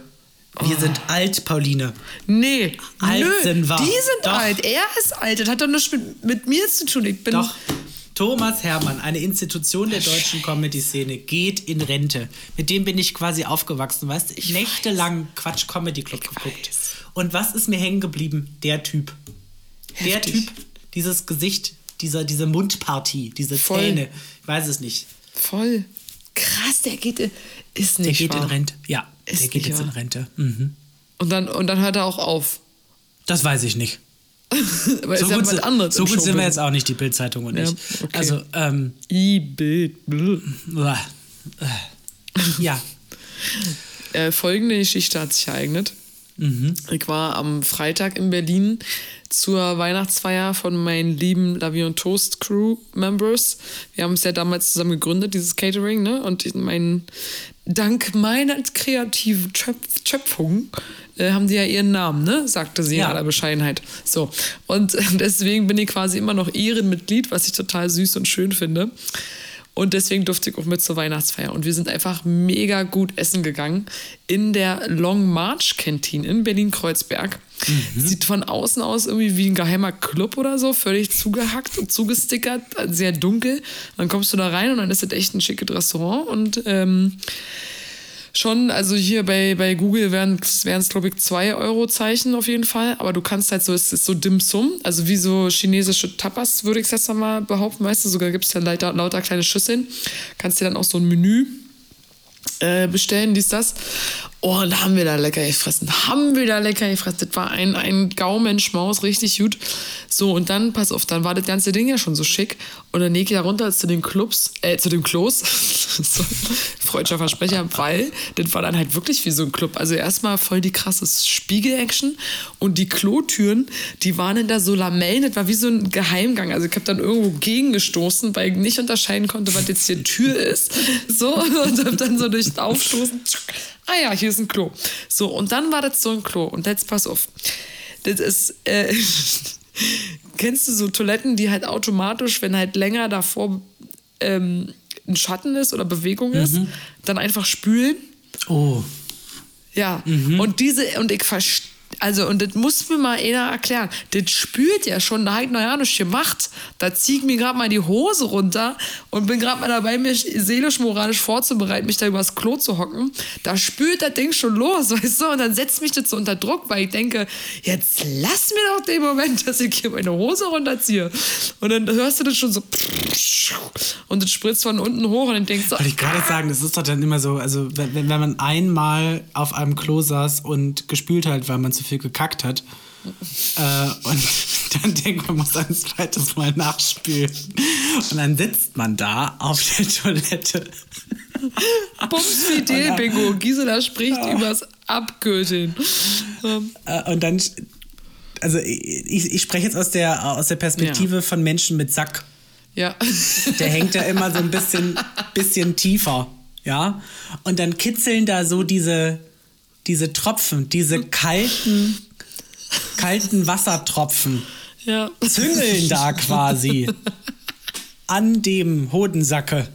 Wir Oh. sind alt, Pauline. Nee, Alt nö, sind wir. die sind Doch. alt. Er ist alt. Das hat doch nichts mit, mit mir zu tun. Ich bin Doch. Thomas Hermann, eine Institution der deutschen Comedy-Szene, geht in Rente. Mit dem bin ich quasi aufgewachsen, weißt du? Nächtelang Quatsch Comedy Club geguckt. Und was ist mir hängen geblieben? Der Typ. Der Heftig. Typ, dieses Gesicht, dieser, diese Mundpartie, diese Voll. Zähne. Ich weiß es nicht. voll krass. Der geht in, ist Der nicht geht wahr. in Rente. Ja. Der geht jetzt in Rente. Mhm. Und dann, und dann hört er auch auf. Das weiß ich nicht. Aber So ja gut, anderes. so gut sind wir jetzt auch nicht, die Bildzeitung und Ja, ich. okay. Also, ähm, I-Bild. äh, ja. Äh, folgende Geschichte hat sich ereignet. Ich war am Freitag in Berlin zur Weihnachtsfeier von meinen lieben Lavi und Toast Crew Members. Wir haben es ja damals zusammen gegründet, dieses Catering, ne? Und mein, dank meiner kreativen Schöpf Schöpfung äh, haben die ja ihren Namen, ne? Sagte sie Ja. in aller Bescheidenheit. So. Und deswegen bin ich quasi immer noch Ehrenmitglied, was ich total süß und schön finde. Und deswegen durfte ich auch mit zur Weihnachtsfeier. Und wir sind einfach mega gut essen gegangen in der Long March Canteen in Berlin-Kreuzberg. Sieht von außen aus irgendwie wie ein geheimer Club oder so, völlig zugehackt und zugestickert, sehr dunkel. Dann kommst du da rein und dann ist das echt ein schickes Restaurant. Und ähm, schon, also hier bei, bei Google wären es, glaube ich, 2 Euro Zeichen auf jeden Fall. Aber du kannst halt so, es ist so Dim Sum, also wie so chinesische Tapas, würde ich jetzt mal behaupten. Weißt du, sogar gibt es ja lauter, lauter kleine Schüsseln. Kannst dir dann auch so ein Menü äh, bestellen, dies, das. Oh, und haben wir da lecker gefressen. Haben wir da lecker gefressen. Das war ein, ein Gaumenschmaus, richtig gut. So, und dann, pass auf, dann war das ganze Ding ja schon so schick. Und dann leg ich da runter zu den Clubs, äh, zu dem Klos. so, freudscher Versprecher, weil das war dann halt wirklich wie so ein Club. Also erstmal voll die krasse Spiegel-Action. Und die Klotüren, die waren in da so Lamellen. Das war wie so ein Geheimgang. Also ich habe dann irgendwo gegengestoßen, weil ich nicht unterscheiden konnte, was jetzt hier Tür ist. So, und hab dann so durch das Aufstoßen. Ah ja, hier ist ein Klo. So, und dann war das so ein Klo. Und jetzt pass auf. Das ist, äh, kennst du so Toiletten, die halt automatisch, wenn halt länger davor ähm, ein Schatten ist oder Bewegung ist, dann einfach spülen? Oh. Ja. Und diese, und ich verstehe. Also, und das muss mir mal einer erklären. Das spürt ja schon, da hab ich ja nichts gemacht. Da zieh ich mir gerade mal die Hose runter und bin gerade mal dabei, mich seelisch, moralisch vorzubereiten, mich da übers Klo zu hocken. Da spürt das Ding schon los, weißt du? Und dann setzt mich das so unter Druck, weil ich denke, jetzt lass mir doch den Moment, dass ich hier meine Hose runterziehe. Und dann hörst du das schon so und das spritzt von unten hoch und dann denkst du, Wollte ich gerade sagen, das ist doch dann immer so, also wenn, wenn wenn man einmal auf einem Klo saß und gespült hat, weil man zu viel gekackt hat, äh, und dann denkt man, muss ein zweites Mal nachspülen. Und dann sitzt man da auf der Toilette. Bums Fidel Bingo. Gisela spricht übers Abgürteln. Ähm, Äh, und dann, also ich, ich spreche jetzt aus der, aus der Perspektive von Menschen mit Sack. Ja. Der hängt ja immer so ein bisschen, bisschen tiefer, ja. Und dann kitzeln da so diese, diese Tropfen, diese kalten, kalten Wassertropfen, Ja. züngeln da quasi an dem Hodensacke.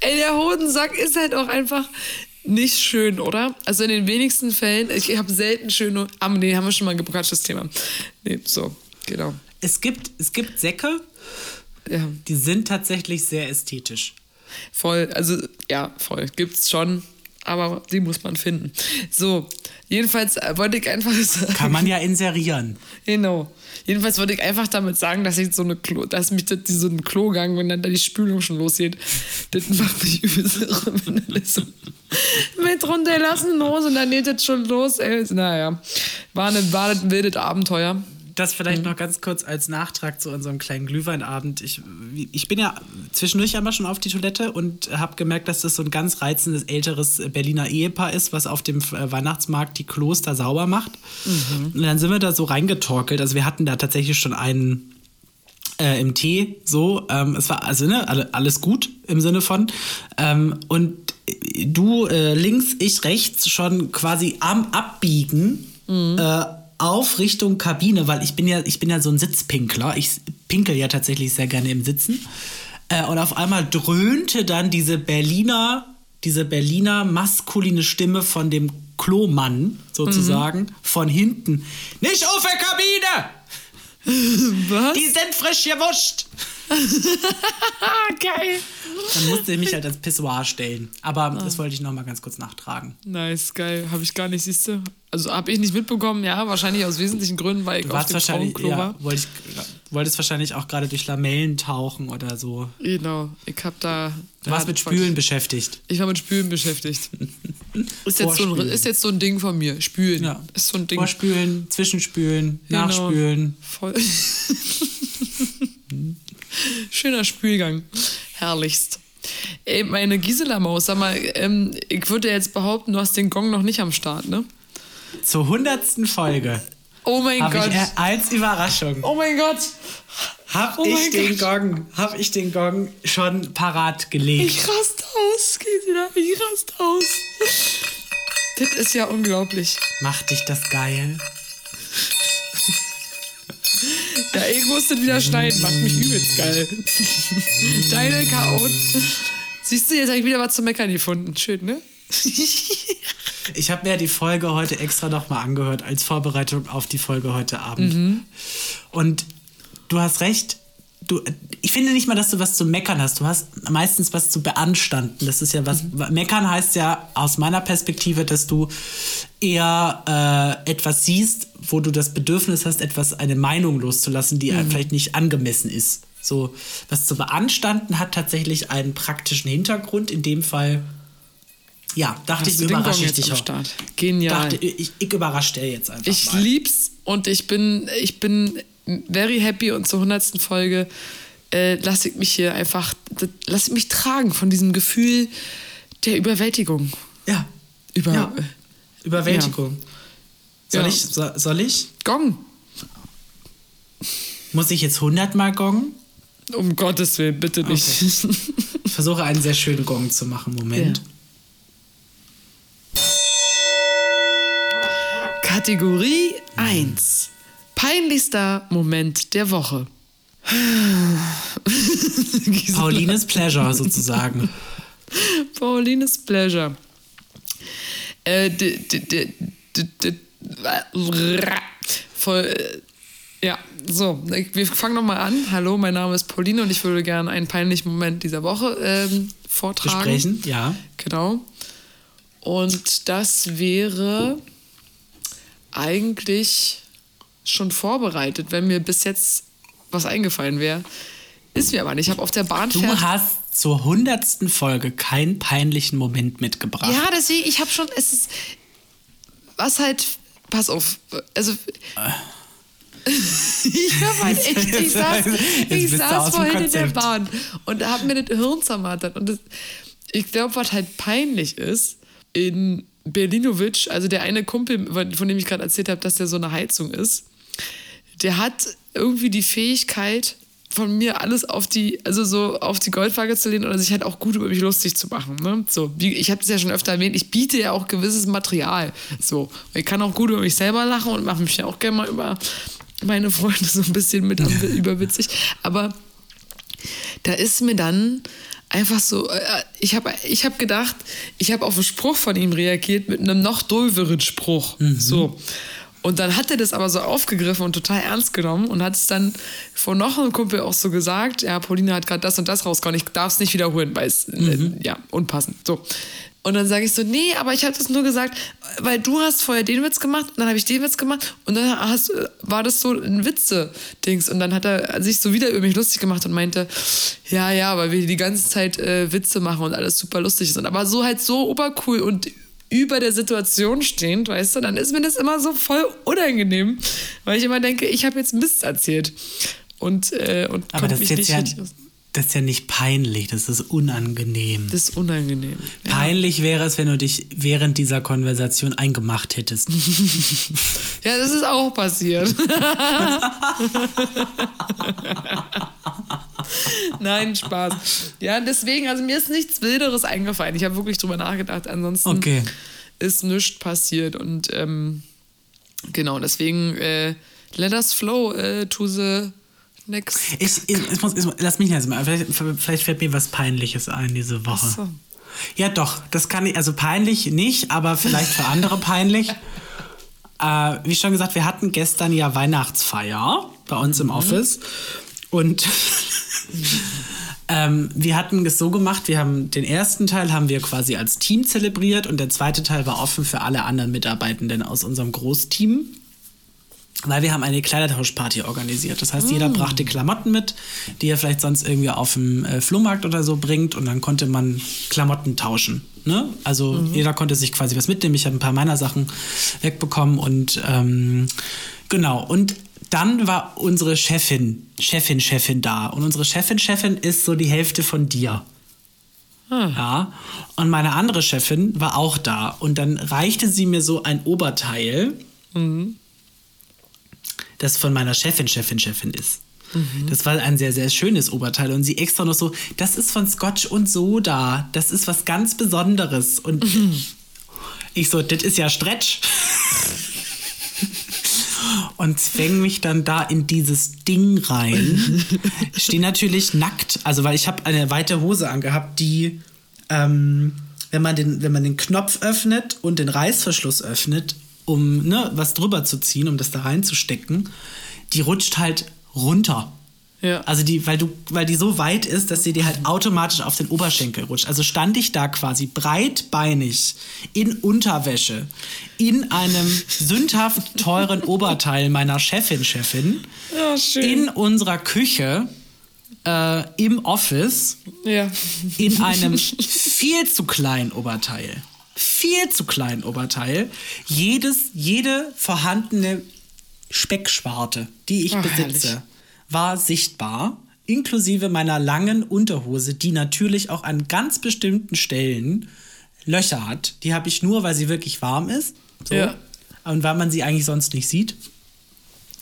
Ey, der Hodensack ist halt auch einfach nicht schön, oder? Also in den wenigsten Fällen, ich habe selten schöne. Ah, nee, haben wir schon mal gequatscht, das Thema. Nee, so, genau. Es gibt, es gibt Säcke, Ja, die sind tatsächlich sehr ästhetisch. voll. Also, ja, voll. Gibt's schon. Aber die muss man finden. So, jedenfalls äh, wollte ich einfach sagen. Kann man ja inserieren. Genau. Jedenfalls wollte ich einfach damit sagen, dass ich so eine Klo, dass mich das, so ein Klogang, wenn dann da die Spülung schon losgeht, das macht mich übelst mit runterlassen Hose und dann geht das schon los. Ey. Naja, war, ein, war ein wildes Abenteuer. Das vielleicht Mhm. noch ganz kurz als Nachtrag zu unserem kleinen Glühweinabend. Ich, ich bin ja zwischendurch einmal schon auf die Toilette und habe gemerkt, dass das so ein ganz reizendes älteres Berliner Ehepaar ist, was auf dem äh, Weihnachtsmarkt die Kloster sauber macht. Mhm. Und dann sind wir da so reingetorkelt. Also wir hatten da tatsächlich schon einen äh, im Tee, so. Ähm, es war also ne, alle- alles gut im Sinne von. Ähm, und du äh, links, ich rechts schon quasi am Abbiegen äh, auf Richtung Kabine, weil ich bin ja, ich bin ja so ein Sitzpinkler. Ich pinkel ja tatsächlich sehr gerne im Sitzen. Äh, und auf einmal dröhnte dann diese Berliner, diese Berliner maskuline Stimme von dem Klomann sozusagen von hinten. Nicht auf der Kabine! Was? Die sind frisch gewuscht. Ah, geil. Dann musste ich mich halt als Pissoir stellen. Aber das wollte ich noch mal ganz kurz nachtragen. Nice, geil. Habe ich gar nicht, siehst du? Also habe ich nicht mitbekommen, ja, wahrscheinlich aus wesentlichen Gründen, weil ich auf dem wahrscheinlich, Frauenklo ja, war. wollte ich, wolltest wahrscheinlich auch gerade durch Lamellen tauchen oder so. Genau, ich hab da. Du warst mit Spülen beschäftigt. Ich war mit Spülen beschäftigt. Ist jetzt, so ein, ist jetzt so ein Ding von mir. Spülen. Ja. Ist so ein Ding. Vorspülen, Zwischenspülen, Genau. Nachspülen. Voll. Schöner Spülgang. Herrlichst. Ey, meine Gisela-Maus, sag mal, ähm, ich würde jetzt behaupten, du hast den Gong noch nicht am Start, ne? Zur hundertsten Folge Oh mein Gott. ich äh, als Überraschung Oh mein Gott. hab Oh ich den Gott. Gong, hab ich den Gong schon parat gelegt. Ich rast aus, Gisela. Ich rast aus. Das ist ja unglaublich. Macht dich das geil? Ja, ich musste wieder schneiden. Macht mich übelst geil. Deine Chaot. Siehst du, jetzt habe ich wieder was zu meckern gefunden. Schön, ne? Ich habe mir die Folge heute extra nochmal angehört als Vorbereitung auf die Folge heute Abend. Mhm. Und du hast recht. Du, ich finde nicht mal, dass du was zu meckern hast. Du hast meistens was zu beanstanden. Das ist ja was. Mhm. Meckern heißt ja aus meiner Perspektive, dass du eher äh, etwas siehst, wo du das Bedürfnis hast, etwas, eine Meinung loszulassen, die Mhm. einem vielleicht nicht angemessen ist. So, was zu beanstanden hat tatsächlich einen praktischen Hintergrund. In dem Fall, ja, dachte ich, Hast Gong überrasche ich jetzt dich auch. Start? Genial. Dachte, ich, ich überrasche dir jetzt einfach Ich mal. lieb's und ich bin, ich bin very happy und zur hundertsten Folge äh, lasse ich mich hier einfach, lasse ich mich tragen von diesem Gefühl der Überwältigung. Ja. Über ja. Überwältigung. Soll, Ja. ich, so, soll ich? Gong. Muss ich jetzt 100 Mal gongen? Um Gottes Willen, bitte nicht. Ich versuche einen sehr schönen Gong zu machen. Moment. Kategorie 1. Peinlichster Moment der Woche. Paulines Pleasure sozusagen. Paulines Pleasure. Äh, voll, äh, ja, so, wir fangen nochmal an. Hallo, mein Name ist Pauline und ich würde gerne einen peinlichen Moment dieser Woche ähm, vortragen. Besprechen, ja. Genau. Und das wäre eigentlich schon vorbereitet, wenn mir bis jetzt was eingefallen wäre. Ist mir aber nicht. Ich habe auf der Bahn Du hast zur hundertsten Folge keinen peinlichen Moment mitgebracht. Ja, deswegen, ich habe schon, es ist, was halt, pass auf, also, ich habe halt echt, ich saß, ich saß vorhin in der. Bahn und habe mir das Hirn zermartert und das, ich glaube, was halt peinlich ist, in Berlinovic, also der eine Kumpel, von dem ich gerade erzählt habe, dass der so eine Heizung ist, der hat irgendwie die Fähigkeit, von mir alles auf die, also so auf die Goldwaage zu lehnen oder sich halt auch gut über mich lustig zu machen. Ne? So, ich habe es ja schon öfter erwähnt, ich biete ja auch gewisses Material. So, ich kann auch gut über mich selber lachen und mache mich ja auch gerne mal über meine Freunde so ein bisschen mit überwitzig. Aber da ist mir dann einfach so, äh, ich habe ich hab gedacht, ich habe auf einen Spruch von ihm reagiert mit einem noch dulveren Spruch. So. Und dann hat er das aber so aufgegriffen und total ernst genommen und hat es dann vor noch einem Kumpel auch so gesagt, ja, Pauline hat gerade das und das rausgehauen, ich darf es nicht wiederholen, weil es, äh, ja, unpassend. So. Und dann sage ich so, nee, aber ich habe das nur gesagt, weil du hast vorher den Witz gemacht, und dann habe ich den Witz gemacht und dann hast, war das so ein Witze-Dings. Und dann hat er sich so wieder über mich lustig gemacht und meinte, ja, ja, weil wir die ganze Zeit äh, Witze machen und alles super lustig ist. Und aber so halt so obercool und über der Situation stehend, weißt du, dann ist mir das immer so voll unangenehm, weil ich immer denke, ich habe jetzt Mist erzählt. Und, äh, und Aber das ist jetzt nicht ja, aus. Das ist ja nicht peinlich, das ist unangenehm. Das ist unangenehm. Ja. Peinlich wäre es, wenn du dich während dieser Konversation eingemacht hättest. Ja, das ist auch passiert. Nein, Spaß. Ja, deswegen, also mir ist nichts Wilderes eingefallen. Ich habe wirklich drüber nachgedacht. Ansonsten Okay. ist nichts passiert. Und ähm, genau, deswegen äh, let us flow äh, to the next. Ich, ich, ich muss, ich, lass mich jetzt mal, vielleicht, vielleicht fällt mir was Peinliches ein diese Woche. Ach so. Ja, doch, das kann ich, also peinlich nicht, aber vielleicht für andere peinlich. Äh, wie schon gesagt, wir hatten gestern ja Weihnachtsfeier bei uns im Office und ähm, wir hatten es so gemacht, wir haben den ersten Teil haben wir quasi als Team zelebriert und der zweite Teil war offen für alle anderen Mitarbeitenden aus unserem Großteam. Weil wir haben eine Kleidertauschparty organisiert. Das heißt, jeder brachte Klamotten mit, die er vielleicht sonst irgendwie auf dem äh, Flohmarkt oder so bringt und dann konnte man Klamotten tauschen. Ne? Also jeder konnte sich quasi was mitnehmen. Ich habe ein paar meiner Sachen wegbekommen und ähm, genau. Und dann war unsere Chefin, Chefin, Chefin da. Und unsere Chefin, Chefin ist so die Hälfte von dir. Ja. Und meine andere Chefin war auch da. Und dann reichte sie mir so ein Oberteil, das von meiner Chefin, Chefin, Chefin ist. Das war ein sehr, sehr schönes Oberteil. Und sie extra noch so, das ist von Scotch und Soda. Das ist was ganz Besonderes. Und ich so, das ist ja Stretch. und zwäng mich dann da in dieses Ding rein. Stehe natürlich nackt, also weil ich habe eine weite Hose angehabt, die, ähm, wenn, man den, wenn man den Knopf öffnet und den Reißverschluss öffnet, um ne, was drüber zu ziehen, um das da reinzustecken, die rutscht halt runter. Ja. Also die, weil du, weil die so weit ist, dass sie dir halt automatisch auf den Oberschenkel rutscht. Also stand ich da quasi breitbeinig in Unterwäsche in einem sündhaft teuren Oberteil meiner Chefin, Chefin, schön. in unserer Küche, äh, im Office, ja. in einem viel zu kleinen Oberteil. Viel zu kleinen Oberteil. Jedes, jede vorhandene Speckschwarte, die ich Ah, besitze, herrlich. war sichtbar. Inklusive meiner langen Unterhose, die natürlich auch an ganz bestimmten Stellen Löcher hat. Die habe ich nur, weil sie wirklich warm ist. So. Ja. Und weil man sie eigentlich sonst nicht sieht.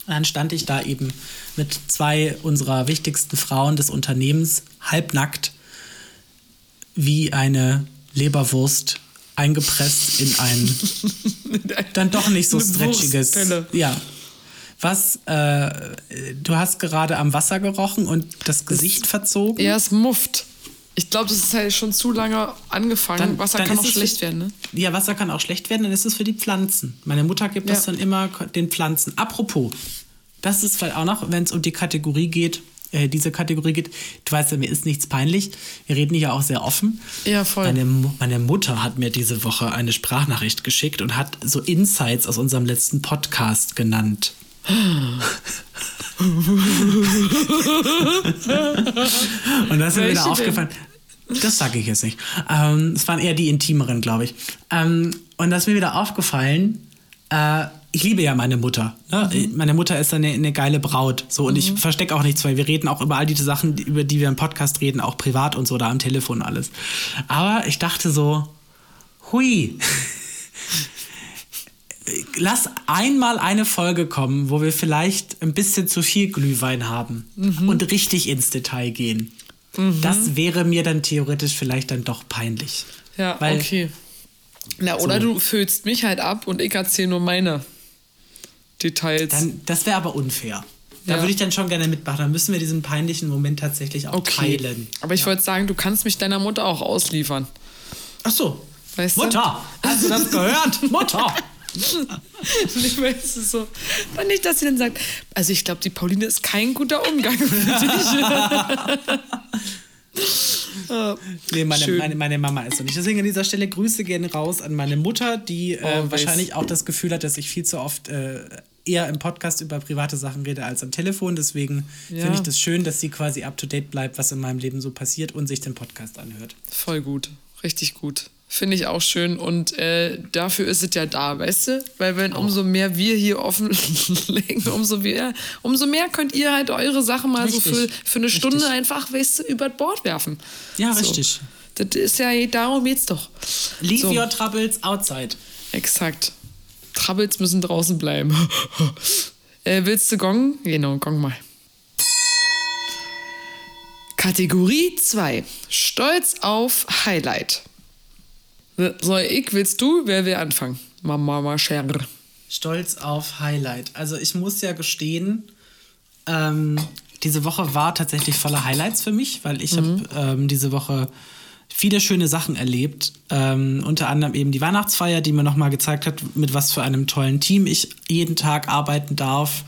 Und dann stand ich da eben mit zwei unserer wichtigsten Frauen des Unternehmens halbnackt wie eine Leberwurst eingepresst in ein dann doch nicht so stretchiges. Ja. Was, äh, du hast gerade am Wasser gerochen und das Gesicht verzogen. Ja, es mufft. Ich glaube, das ist halt schon zu lange angefangen. Dann- Wasser dann kann auch es schlecht für- werden, ne? Ja, Wasser kann auch schlecht werden, dann ist es für die Pflanzen. Meine Mutter gibt das Ja. dann immer den Pflanzen. Apropos, das ist vielleicht auch noch, wenn es um die Kategorie geht, äh, diese Kategorie geht, du weißt ja, mir ist nichts peinlich. Wir reden hier auch sehr offen. Ja, voll. Meine, meine Mutter hat mir diese Woche eine Sprachnachricht geschickt und hat so Insights aus unserem letzten Podcast genannt. Und da ist mir wieder aufgefallen. Das sage ich jetzt nicht. Ähm, Es waren eher die intimeren, glaube ich. Ähm, und da ist mir wieder aufgefallen, äh, ich liebe ja meine Mutter. Ne? Mhm. Meine Mutter ist eine, eine geile Braut. So, und ich verstecke auch nichts, weil wir reden auch über all diese Sachen, über die wir im Podcast reden, auch privat und so, da am Telefon alles. Aber ich dachte so, hui. Lass einmal eine Folge kommen, wo wir vielleicht ein bisschen zu viel Glühwein haben Mhm. und richtig ins Detail gehen. Das wäre mir dann theoretisch vielleicht dann doch peinlich. Ja, Weil- okay. Na, oder du füllst mich halt ab und ich erzähle nur meine Details. Dann, das wäre aber unfair. Da Ja. würde ich dann schon gerne mitmachen. Dann müssen wir diesen peinlichen Moment tatsächlich auch okay. teilen. Aber ich wollte sagen, du kannst mich deiner Mutter auch ausliefern. Ach so. Weißt du? Mutter, hast du das gehört? Mutter! Ich weiß es so. Aber nicht, dass sie dann sagt, also ich glaube, die Pauline ist kein guter Umgang für dich. Nee, meine, meine, meine Mama ist so nicht. Deswegen an dieser Stelle Grüße gerne raus an meine Mutter, die äh, Oh, weiß. wahrscheinlich auch das Gefühl hat, dass ich viel zu oft äh, eher im Podcast über private Sachen rede als am Telefon. Deswegen Ja. finde ich das schön, dass sie quasi up to date bleibt, was in meinem Leben so passiert und sich den Podcast anhört. Voll gut. Richtig gut. Finde ich auch schön. Und äh, dafür ist es ja da, weißt du? Weil wenn umso mehr wir hier offenlegen, umso mehr, umso mehr könnt ihr halt eure Sachen mal Richtig. so für, für eine Stunde Richtig. einfach, weißt du, über Bord werfen. Ja, so. richtig. Das ist ja, darum geht's doch. Leave So. your troubles outside. Exakt. Troubles müssen draußen bleiben. äh, willst du Gong? Genau, Gong mal. Kategorie 2. Stolz auf Highlight. Soll ich, willst du? Wer will anfangen? Mama, Mama, Scher. Stolz auf Highlight. Also ich muss ja gestehen, ähm, diese Woche war tatsächlich voller Highlights für mich, weil ich habe ähm, diese Woche viele schöne Sachen erlebt. Ähm, unter anderem eben die Weihnachtsfeier, die mir nochmal gezeigt hat, mit was für einem tollen Team ich jeden Tag arbeiten darf,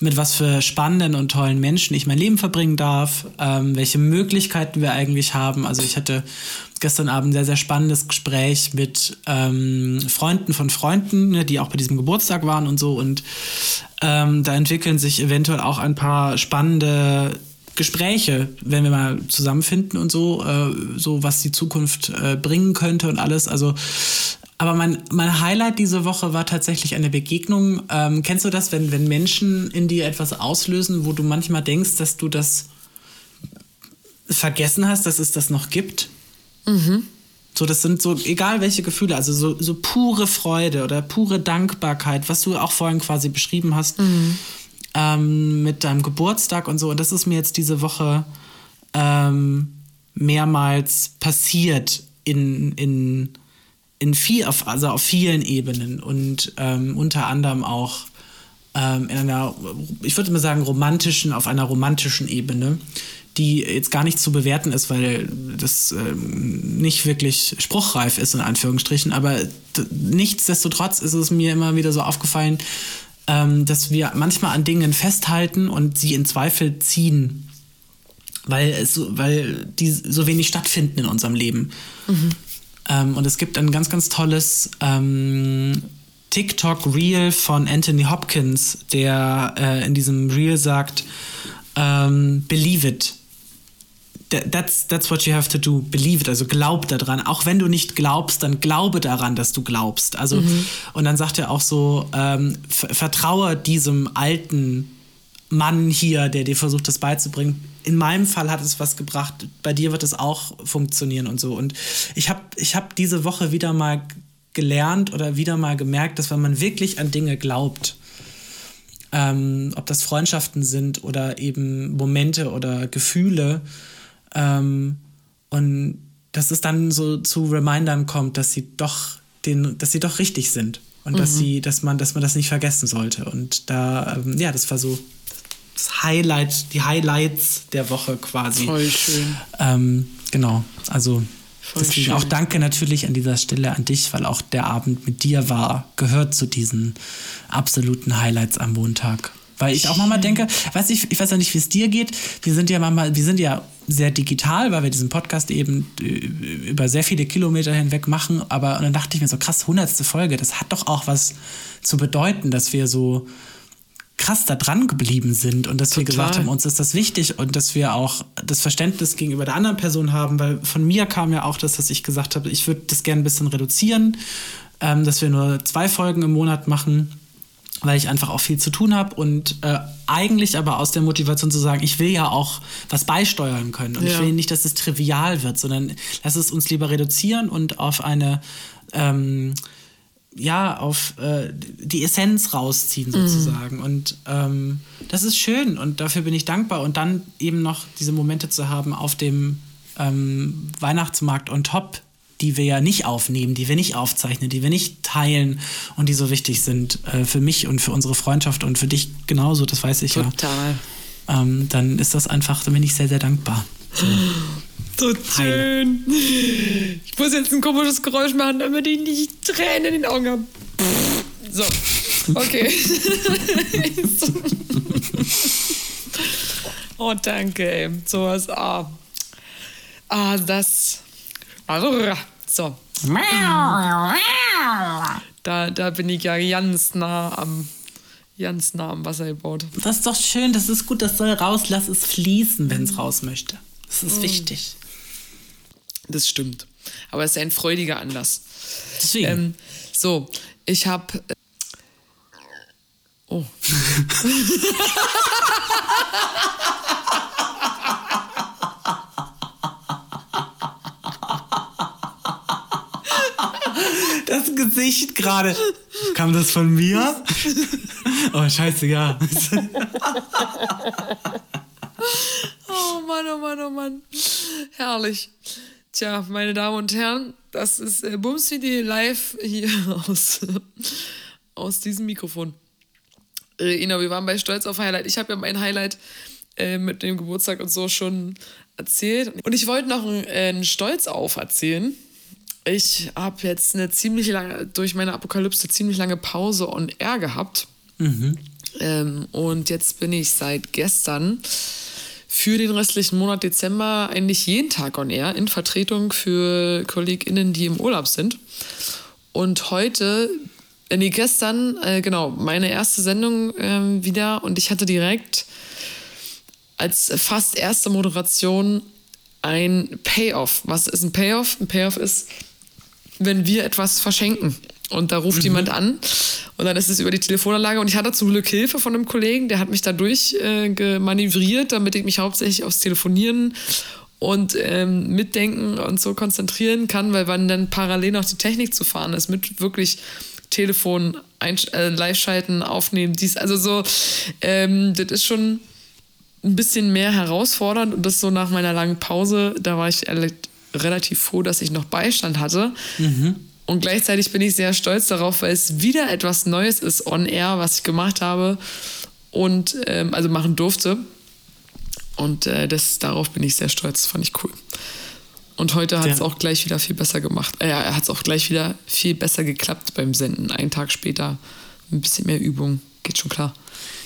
mit was für spannenden und tollen Menschen ich mein Leben verbringen darf, ähm, welche Möglichkeiten wir eigentlich haben. Also ich hatte gestern Abend ein sehr, sehr spannendes Gespräch mit ähm, Freunden von Freunden, ne, die auch bei diesem Geburtstag waren und so. Und ähm, da entwickeln sich eventuell auch ein paar spannende Gespräche, wenn wir mal zusammenfinden und so, äh, so was die Zukunft äh, bringen könnte und alles. Also, aber mein, mein Highlight diese Woche war tatsächlich eine Begegnung. Ähm, kennst du das, wenn, wenn Menschen in dir etwas auslösen, wo du manchmal denkst, dass du das vergessen hast, dass es das noch gibt? Mhm. So, das sind so, egal welche Gefühle, also so, so pure Freude oder pure Dankbarkeit, was du auch vorhin quasi beschrieben hast, mhm. Ähm, mit deinem Geburtstag und so. Und das ist mir jetzt diese Woche ähm, mehrmals passiert in, in, in viel, auf, also auf vielen Ebenen und ähm, unter anderem auch ähm, in einer, ich würde mal sagen, romantischen, auf einer romantischen Ebene die jetzt gar nicht zu bewerten ist, weil das ähm, nicht wirklich spruchreif ist, in Anführungsstrichen. Aber nichtsdestotrotz ist es mir immer wieder so aufgefallen, ähm, dass wir manchmal an Dingen festhalten und sie in Zweifel ziehen, weil, es, weil die so wenig stattfinden in unserem Leben. Mhm. Ähm, und es gibt ein ganz, ganz tolles ähm, TikTok Reel von Anthony Hopkins, der äh, in diesem Reel sagt, ähm, Believe it that's, that's what you have to do. Believe it, also glaub daran. Auch wenn du nicht glaubst, dann glaube daran, dass du glaubst. Also, mhm. und dann sagt er auch so, ähm, vertraue diesem alten Mann hier, der dir versucht, das beizubringen. In meinem Fall hat es was gebracht. Bei dir wird es auch funktionieren und so. Und ich habe ich hab diese Woche wieder mal gelernt oder wieder mal gemerkt, dass wenn man wirklich an Dinge glaubt, ähm, ob das Freundschaften sind oder eben Momente oder Gefühle, ähm, und dass es dann so zu Remindern kommt, dass sie doch den, dass sie doch richtig sind und mhm. dass sie, dass man, dass man das nicht vergessen sollte. Und da, ähm, ja, das war so das Highlight, die Highlights der Woche quasi. Voll schön. Ähm, genau, also Voll deswegen schön. auch danke natürlich an dieser Stelle an dich, weil auch der Abend mit dir war, gehört zu diesen absoluten Highlights am Montag. Weil ich auch manchmal denke, weiß ich, ich weiß ja nicht, wie es dir geht. Wir sind ja manchmal, wir sind ja sehr digital, weil wir diesen Podcast eben äh, über sehr viele Kilometer hinweg machen. Aber und dann dachte ich mir so, krass, hundertste Folge, das hat doch auch was zu bedeuten, dass wir so krass da dran geblieben sind und dass Total. wir gesagt haben, uns ist das wichtig und dass wir auch das Verständnis gegenüber der anderen Person haben, weil von mir kam ja auch das, dass ich gesagt habe, ich würde das gerne ein bisschen reduzieren, ähm, dass wir nur zwei Folgen im Monat machen weil ich einfach auch viel zu tun habe und äh, eigentlich aber aus der Motivation zu sagen, ich will ja auch was beisteuern können und ja. ich will nicht, dass es trivial wird, sondern lass es uns lieber reduzieren und auf eine ähm, ja, auf äh, die Essenz rausziehen mhm. sozusagen. Mhm. Und ähm, das ist schön und dafür bin ich dankbar. Und dann eben noch diese Momente zu haben auf dem ähm, Weihnachtsmarkt on top die wir ja nicht aufnehmen, die wir nicht aufzeichnen, die wir nicht teilen und die so wichtig sind äh, für mich und für unsere Freundschaft und für dich genauso, das weiß ich Total. ja. Total. Ähm, dann ist das einfach, da bin ich sehr, sehr dankbar. So, so schön. Ich muss jetzt ein komisches Geräusch machen, damit ich nicht Tränen in den Augen habe. So, okay. oh, danke, ey. Sowas, ah. Ah, das so. Da, da bin ich ja ganz nah am, ganz nah am Wasser gebaut. Das ist doch schön, das ist gut, das soll raus, lass es fließen, wenn es raus möchte. Das ist mm. wichtig. Das stimmt. Aber es ist ein freudiger Anlass. Deswegen. Ähm, so, ich habe. Äh oh. das Gesicht gerade. Kam das von mir? Oh, scheiße, ja. oh Mann, oh Mann, oh Mann. Herrlich. Tja, meine Damen und Herren, das ist äh, Bums CD live hier aus, aus diesem Mikrofon. Äh, Ina, wir waren bei Stolz auf Highlight. Ich habe ja mein Highlight äh, mit dem Geburtstag und so schon erzählt. Und ich wollte noch einen, äh, einen Stolz auf erzählen. Ich habe jetzt eine ziemlich lange, durch meine Apokalypse ziemlich lange Pause on Air gehabt. Mhm. Ähm, und jetzt bin ich seit gestern für den restlichen Monat Dezember eigentlich jeden Tag on Air in Vertretung für KollegInnen, die im Urlaub sind. Und heute, äh, nee, gestern, äh, genau, meine erste Sendung ähm, wieder und ich hatte direkt als fast erste Moderation ein Payoff. Was ist ein Payoff? Ein Payoff ist, wenn wir etwas verschenken. Und da ruft mhm. jemand an und dann ist es über die Telefonanlage. Und ich hatte zum Glück Hilfe von einem Kollegen, der hat mich da durchgemanövriert, äh, damit ich mich hauptsächlich aufs Telefonieren und ähm, mitdenken und so konzentrieren kann, weil man dann parallel noch die Technik zu fahren ist, mit wirklich Telefon, äh, Live-Schalten, aufnehmen, dies, also so, ähm, das ist schon ein bisschen mehr herausfordernd und das so nach meiner langen Pause, da war ich relativ froh, dass ich noch Beistand hatte. Mhm. Und gleichzeitig bin ich sehr stolz darauf, weil es wieder etwas Neues ist on air, was ich gemacht habe und ähm, also machen durfte. Und äh, das, darauf bin ich sehr stolz, fand ich cool. Und heute hat es auch gleich wieder viel besser gemacht. Äh, ja, hat es auch gleich wieder viel besser geklappt beim Senden. Einen Tag später ein bisschen mehr Übung, geht schon klar.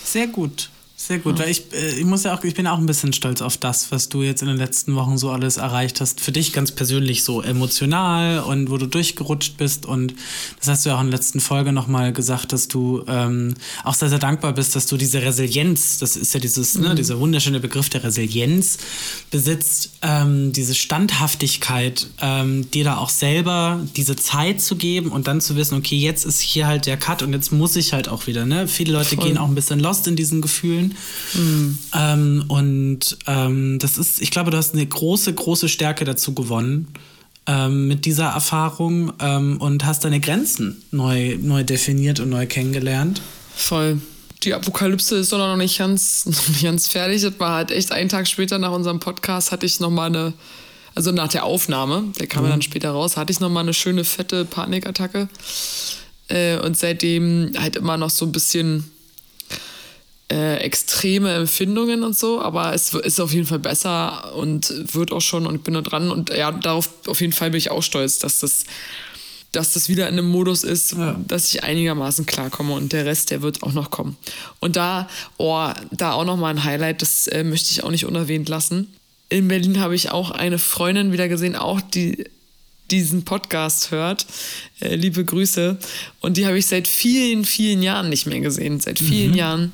Sehr gut. Sehr gut, weil ich, äh, ich muss ja auch, ich bin auch ein bisschen stolz auf das, was du jetzt in den letzten Wochen so alles erreicht hast. Für dich ganz persönlich so emotional und wo du durchgerutscht bist. Und das hast du ja auch in der letzten Folge nochmal gesagt, dass du ähm, auch sehr, sehr dankbar bist, dass du diese Resilienz, das ist ja dieses, ne, mhm. ne, dieser wunderschöne Begriff der Resilienz besitzt, ähm, diese Standhaftigkeit, ähm, dir da auch selber diese Zeit zu geben und dann zu wissen, okay, jetzt ist hier halt der Cut und jetzt muss ich halt auch wieder. Ne? Viele Leute Voll. gehen auch ein bisschen lost in diesen Gefühlen. Mhm. Ähm, und ähm, das ist, ich glaube, du hast eine große, große Stärke dazu gewonnen ähm, mit dieser Erfahrung ähm, und hast deine Grenzen neu, neu definiert und neu kennengelernt. Voll. Die Apokalypse ist doch noch nicht ganz, noch nicht ganz fertig. Das war halt echt einen Tag später nach unserem Podcast hatte ich nochmal eine, also nach der Aufnahme, der kam mhm. ja dann später raus, hatte ich nochmal eine schöne fette Panikattacke. Äh, und seitdem halt immer noch so ein bisschen äh, extreme Empfindungen und so, aber es ist auf jeden Fall besser und wird auch schon und ich bin da dran und ja, darauf auf jeden Fall bin ich auch stolz, dass das, dass das wieder in einem Modus ist, ja. dass ich einigermaßen klarkomme und der Rest, der wird auch noch kommen. Und da, oh, da auch nochmal ein Highlight, das äh, möchte ich auch nicht unerwähnt lassen. In Berlin habe ich auch eine Freundin wieder gesehen, auch die diesen Podcast hört. Äh, liebe Grüße. Und die habe ich seit vielen, vielen Jahren nicht mehr gesehen. Seit vielen mhm. Jahren.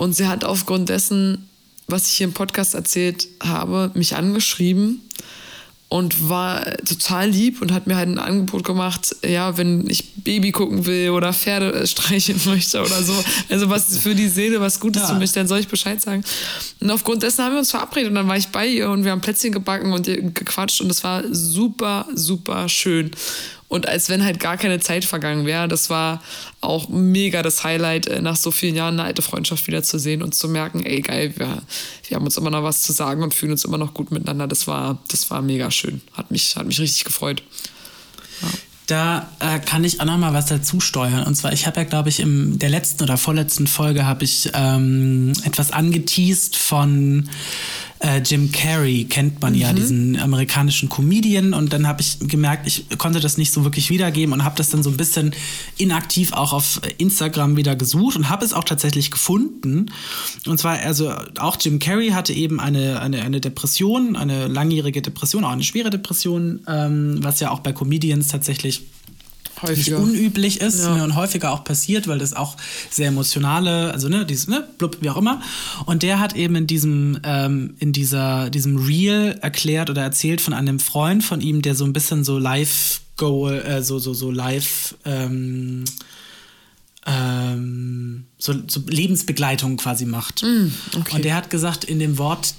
Und sie hat aufgrund dessen, was ich hier im Podcast erzählt habe, mich angeschrieben und war total lieb und hat mir halt ein Angebot gemacht, ja, wenn ich Baby gucken will oder Pferde streicheln möchte oder so, also was für die Seele was Gutes ja. für mich, dann soll ich Bescheid sagen. Und aufgrund dessen haben wir uns verabredet und dann war ich bei ihr und wir haben Plätzchen gebacken und gequatscht und es war super, super schön und als wenn halt gar keine Zeit vergangen wäre. Das war auch mega das Highlight, äh, nach so vielen Jahren eine alte Freundschaft wiederzusehen und zu merken, ey geil, wir, wir haben uns immer noch was zu sagen und fühlen uns immer noch gut miteinander. Das war, das war mega schön. Hat mich, hat mich richtig gefreut. Da äh, kann ich auch noch mal was dazu steuern. Und zwar, ich habe ja, glaube ich, in der letzten oder vorletzten Folge habe ich ähm, etwas angeteased von äh, Jim Carrey kennt man mhm. ja, diesen amerikanischen Comedian. Und dann habe ich gemerkt, ich konnte das nicht so wirklich wiedergeben und habe das dann so ein bisschen inaktiv auch auf Instagram wieder gesucht und habe es auch tatsächlich gefunden. Und zwar, also auch Jim Carrey hatte eben eine, eine, eine Depression, eine langjährige Depression, auch eine schwere Depression, ähm, was ja auch bei Comedians tatsächlich häufiger. nicht unüblich ist ja. ne, und häufiger auch passiert, weil das auch sehr emotionale, also ne, dieses, ne, blub, wie auch immer. Und der hat eben in diesem, ähm, in dieser, diesem Reel erklärt oder erzählt von einem Freund von ihm, der so ein bisschen so live go, äh, so, so, so live, ähm, ähm, so, so Lebensbegleitung quasi macht. Mm, okay. Und der hat gesagt, in dem Wort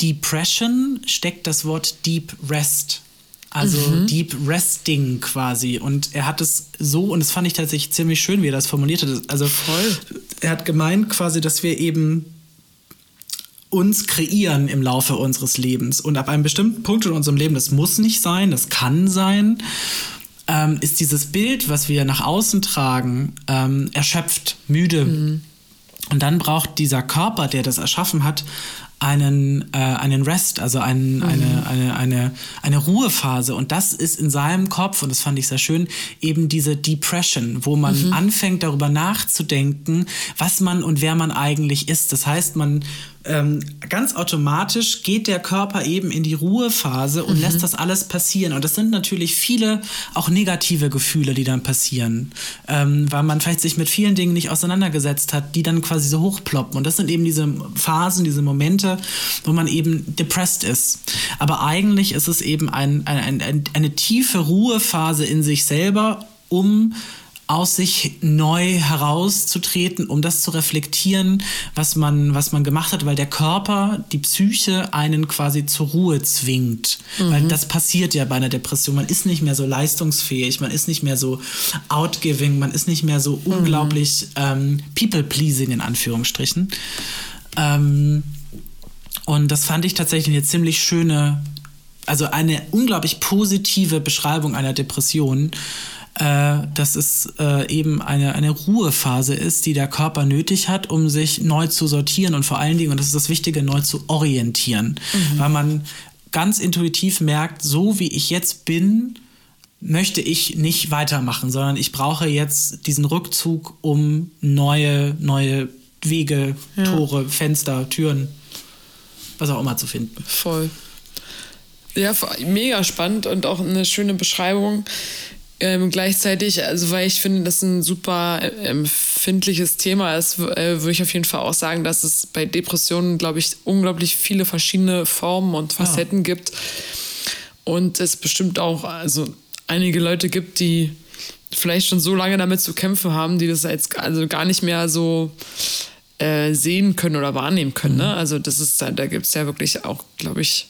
Depression steckt das Wort Deep Rest. Also mhm. Deep Resting quasi. Und er hat es so, und das fand ich tatsächlich ziemlich schön, wie er das formuliert hat. Also Voll. er hat gemeint quasi, dass wir eben uns kreieren im Laufe unseres Lebens. Und ab einem bestimmten Punkt in unserem Leben, das muss nicht sein, das kann sein, ähm, ist dieses Bild, was wir nach außen tragen, ähm, erschöpft, müde. Mhm. Und dann braucht dieser Körper, der das erschaffen hat, einen, äh, einen Rest, also einen, mhm. eine, eine, eine, eine Ruhephase. Und das ist in seinem Kopf, und das fand ich sehr schön, eben diese Depression, wo man mhm. anfängt darüber nachzudenken, was man und wer man eigentlich ist. Das heißt, man ähm, ganz automatisch geht der Körper eben in die Ruhephase und mhm. lässt das alles passieren. Und das sind natürlich viele auch negative Gefühle, die dann passieren, ähm, weil man vielleicht sich mit vielen Dingen nicht auseinandergesetzt hat, die dann quasi so hochploppen. Und das sind eben diese Phasen, diese Momente, wo man eben depressed ist. Aber eigentlich ist es eben ein, ein, ein, eine tiefe Ruhephase in sich selber, um aus sich neu herauszutreten, um das zu reflektieren, was man, was man gemacht hat, weil der Körper, die Psyche einen quasi zur Ruhe zwingt. Mhm. Weil das passiert ja bei einer Depression. Man ist nicht mehr so leistungsfähig, man ist nicht mehr so outgiving, man ist nicht mehr so mhm. unglaublich ähm, people-pleasing in Anführungsstrichen. Ähm, und das fand ich tatsächlich eine ziemlich schöne, also eine unglaublich positive Beschreibung einer Depression äh, dass es äh, eben eine, eine Ruhephase ist, die der Körper nötig hat, um sich neu zu sortieren und vor allen Dingen, und das ist das Wichtige, neu zu orientieren. Mhm. Weil man ganz intuitiv merkt, so wie ich jetzt bin, möchte ich nicht weitermachen, sondern ich brauche jetzt diesen Rückzug, um neue, neue Wege, ja. Tore, Fenster, Türen, was auch immer zu finden. Voll. Ja, mega spannend und auch eine schöne Beschreibung. Ähm, gleichzeitig, also weil ich finde, das ein super äh, empfindliches Thema ist, äh, würde ich auf jeden Fall auch sagen, dass es bei Depressionen, glaube ich, unglaublich viele verschiedene Formen und Facetten ah. gibt. Und es bestimmt auch also einige Leute gibt, die vielleicht schon so lange damit zu kämpfen haben, die das jetzt also gar nicht mehr so äh, sehen können oder wahrnehmen können. Ne? Mhm. Ne? Also das ist, da, da gibt es ja wirklich auch, glaube ich,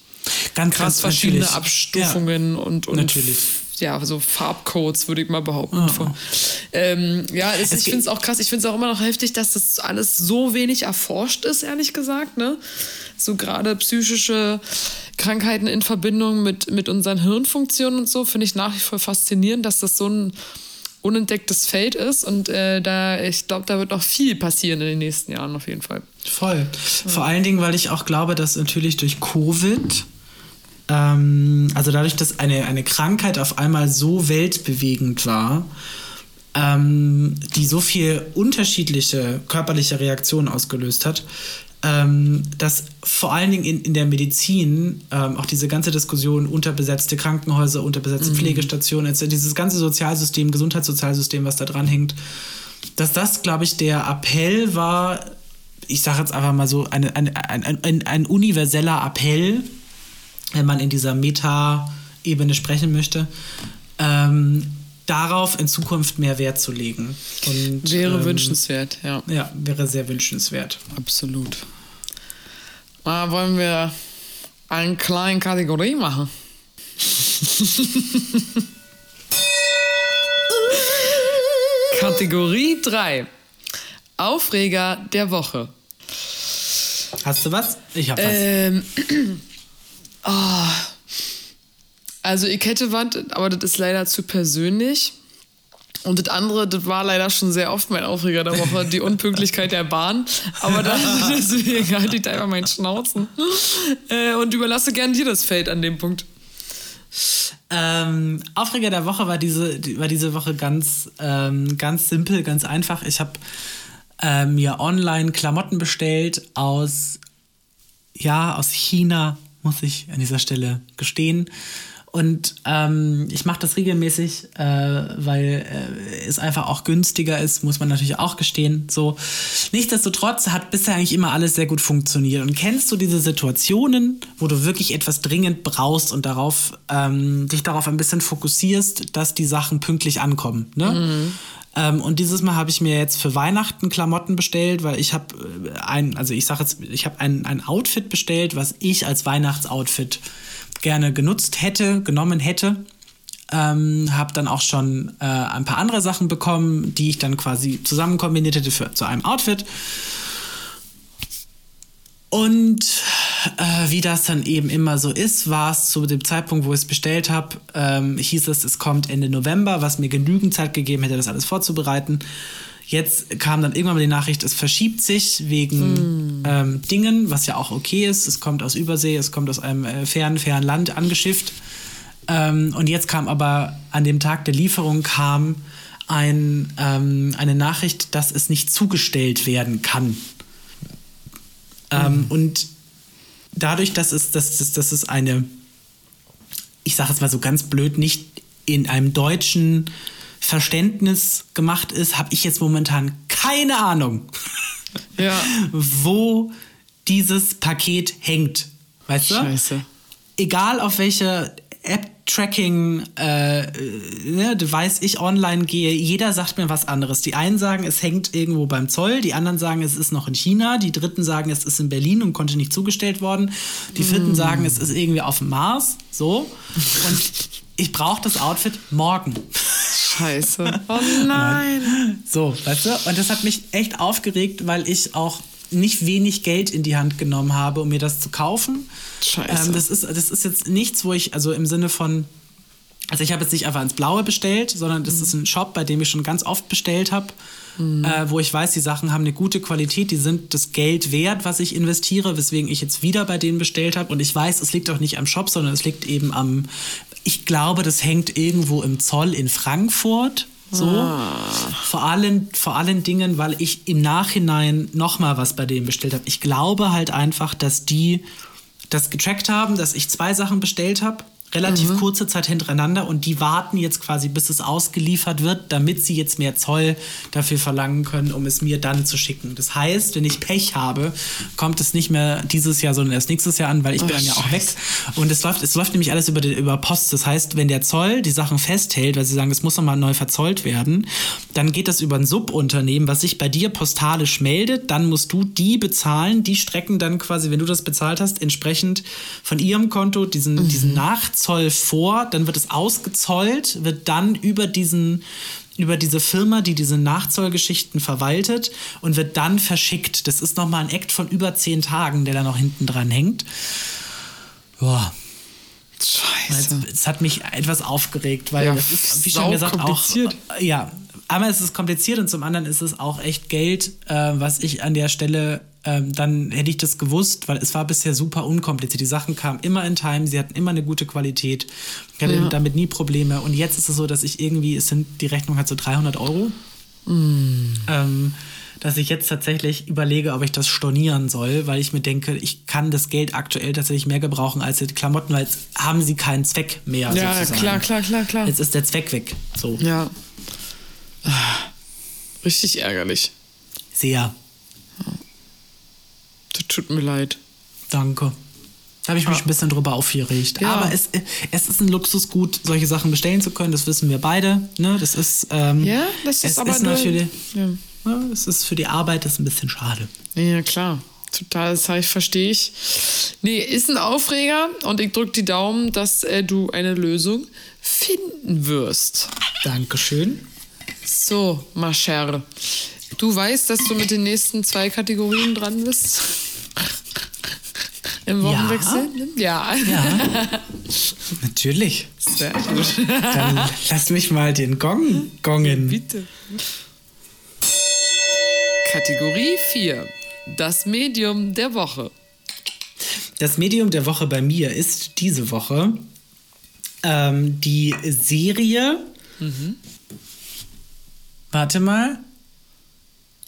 ganz krass verschiedene natürlich. Abstufungen ja, und, und natürlich ja, so Farbcodes, würde ich mal behaupten. Oh. Ähm, ja, es, ich finde es auch krass. Ich finde es auch immer noch heftig, dass das alles so wenig erforscht ist, ehrlich gesagt. Ne? So gerade psychische Krankheiten in Verbindung mit, mit unseren Hirnfunktionen und so, finde ich nach wie vor faszinierend, dass das so ein unentdecktes Feld ist. Und äh, da, ich glaube, da wird noch viel passieren in den nächsten Jahren auf jeden Fall. Voll. Ja. Vor allen Dingen, weil ich auch glaube, dass natürlich durch Covid ähm, also dadurch, dass eine, eine Krankheit auf einmal so weltbewegend war, ähm, die so viel unterschiedliche körperliche Reaktionen ausgelöst hat, ähm, dass vor allen Dingen in, in der Medizin ähm, auch diese ganze Diskussion unterbesetzte Krankenhäuser, unterbesetzte mhm. Pflegestationen, dieses ganze Sozialsystem, Gesundheitssozialsystem, was da dran hängt, dass das, glaube ich, der Appell war, ich sage jetzt einfach mal so, eine, eine, ein, ein, ein universeller Appell wenn man in dieser Meta-Ebene sprechen möchte, ähm, darauf in Zukunft mehr Wert zu legen. Und, wäre ähm, wünschenswert, ja. Ja, wäre sehr wünschenswert. Absolut. Mal wollen wir eine kleine Kategorie machen. Kategorie 3. Aufreger der Woche. Hast du was? Ich hab was. Ähm, Oh. Also ich hätte was, aber das ist leider zu persönlich. Und das andere, das war leider schon sehr oft mein Aufreger der Woche, die Unpünktlichkeit der Bahn. Aber das, deswegen halte ich da einfach meinen Schnauzen. Äh, und überlasse gern dir das Feld an dem Punkt. Ähm, Aufreger der Woche war diese, war diese Woche ganz, ähm, ganz simpel, ganz einfach. Ich habe äh, mir online Klamotten bestellt aus, ja, aus China muss ich an dieser Stelle gestehen. Und ähm, ich mache das regelmäßig, äh, weil äh, es einfach auch günstiger ist, muss man natürlich auch gestehen. So. Nichtsdestotrotz hat bisher eigentlich immer alles sehr gut funktioniert. Und kennst du diese Situationen, wo du wirklich etwas dringend brauchst und darauf, ähm, dich darauf ein bisschen fokussierst, dass die Sachen pünktlich ankommen? Ne? Mhm. Ähm, und dieses Mal habe ich mir jetzt für Weihnachten Klamotten bestellt, weil ich habe äh, ein, also ich sage jetzt, ich habe ein, ein Outfit bestellt, was ich als Weihnachtsoutfit gerne genutzt hätte, genommen hätte. Ähm, habe dann auch schon äh, ein paar andere Sachen bekommen, die ich dann quasi zusammen kombiniert hätte für, zu einem Outfit. Und äh, wie das dann eben immer so ist, war es zu dem Zeitpunkt, wo ich es bestellt habe, ähm, hieß es, es kommt Ende November, was mir genügend Zeit gegeben hätte, das alles vorzubereiten. Jetzt kam dann irgendwann mal die Nachricht, es verschiebt sich wegen mm. ähm, Dingen, was ja auch okay ist. Es kommt aus Übersee, es kommt aus einem äh, fernen, fernen Land angeschifft. Ähm, und jetzt kam aber an dem Tag der Lieferung kam ein, ähm, eine Nachricht, dass es nicht zugestellt werden kann. Mm. und dadurch, dass es, dass, dass, dass es eine, ich sage es mal so ganz blöd, nicht in einem deutschen Verständnis gemacht ist, habe ich jetzt momentan keine Ahnung, ja. wo dieses Paket hängt. Weißt du? Scheiße. Egal auf welche App-Tracking äh, ne, Device ich online gehe, jeder sagt mir was anderes. Die einen sagen, es hängt irgendwo beim Zoll, die anderen sagen, es ist noch in China, die dritten sagen, es ist in Berlin und konnte nicht zugestellt worden, die vierten mm. sagen, es ist irgendwie auf dem Mars. So. Und ich brauche das Outfit morgen. Scheiße. Oh nein. So, weißt du? Und das hat mich echt aufgeregt, weil ich auch nicht wenig Geld in die Hand genommen habe, um mir das zu kaufen. Scheiße. Ähm, das, ist, das ist jetzt nichts, wo ich, also im Sinne von, also ich habe jetzt nicht einfach ins Blaue bestellt, sondern das mhm. ist ein Shop, bei dem ich schon ganz oft bestellt habe, mhm. äh, wo ich weiß, die Sachen haben eine gute Qualität, die sind das Geld wert, was ich investiere, weswegen ich jetzt wieder bei denen bestellt habe. Und ich weiß, es liegt auch nicht am Shop, sondern es liegt eben am ich glaube, das hängt irgendwo im Zoll in Frankfurt. So. Ah. Vor, allen, vor allen Dingen, weil ich im Nachhinein nochmal was bei denen bestellt habe. Ich glaube halt einfach, dass die das getrackt haben, dass ich zwei Sachen bestellt habe relativ mhm. kurze Zeit hintereinander und die warten jetzt quasi, bis es ausgeliefert wird, damit sie jetzt mehr Zoll dafür verlangen können, um es mir dann zu schicken. Das heißt, wenn ich Pech habe, kommt es nicht mehr dieses Jahr, sondern erst nächstes Jahr an, weil ich oh, bin dann ja auch weg. Und es läuft, es läuft nämlich alles über, die, über Post. Das heißt, wenn der Zoll die Sachen festhält, weil sie sagen, es muss nochmal neu verzollt werden, dann geht das über ein Subunternehmen, was sich bei dir postalisch meldet. Dann musst du die bezahlen. Die strecken dann quasi, wenn du das bezahlt hast, entsprechend von ihrem Konto diesen, mhm. diesen Nach Zoll vor, dann wird es ausgezollt, wird dann über diesen über diese Firma, die diese Nachzollgeschichten verwaltet und wird dann verschickt. Das ist nochmal ein Act von über zehn Tagen, der da noch hinten dran hängt. Boah. Scheiße. Es, hat mich etwas aufgeregt, weil ja, das ist, wie schon gesagt, auch. Ja, einmal ist es kompliziert und zum anderen ist es auch echt Geld, äh, was ich an der Stelle ähm, dann hätte ich das gewusst, weil es war bisher super unkompliziert. Die Sachen kamen immer in Time, sie hatten immer eine gute Qualität. Ich hatte ja. damit nie Probleme. Und jetzt ist es so, dass ich irgendwie, es sind, die Rechnung hat so 300 Euro. Mm. Ähm, dass ich jetzt tatsächlich überlege, ob ich das stornieren soll, weil ich mir denke, ich kann das Geld aktuell tatsächlich mehr gebrauchen als die Klamotten, weil jetzt haben sie keinen Zweck mehr. Ja, sozusagen. klar, klar, klar, klar. Jetzt ist der Zweck weg. So. Ja. Richtig ärgerlich. Sehr. Das tut mir leid. Danke. Da habe ich mich ein bisschen drüber aufgeregt. Ja. Aber es, es ist ein Luxusgut, solche Sachen bestellen zu können. Das wissen wir beide. Ne? Das ist, ähm, ja, das ist aber ist natürlich, ja. ne? es ist für die Arbeit das ist ein bisschen schade. Ja, klar. Total, das verstehe ich. Nee, ist ein Aufreger und ich drücke die Daumen, dass äh, du eine Lösung finden wirst. Dankeschön. So, ma chère. Du weißt, dass du mit den nächsten zwei Kategorien dran bist? Im Wochenwechsel? Ja. Ja. Natürlich. Sehr gut. Dann lass mich mal den Gong gongen. Bitte. Kategorie 4. Das Medium der Woche. Das Medium der Woche bei mir ist diese Woche ähm, die Serie. Mhm. Warte mal.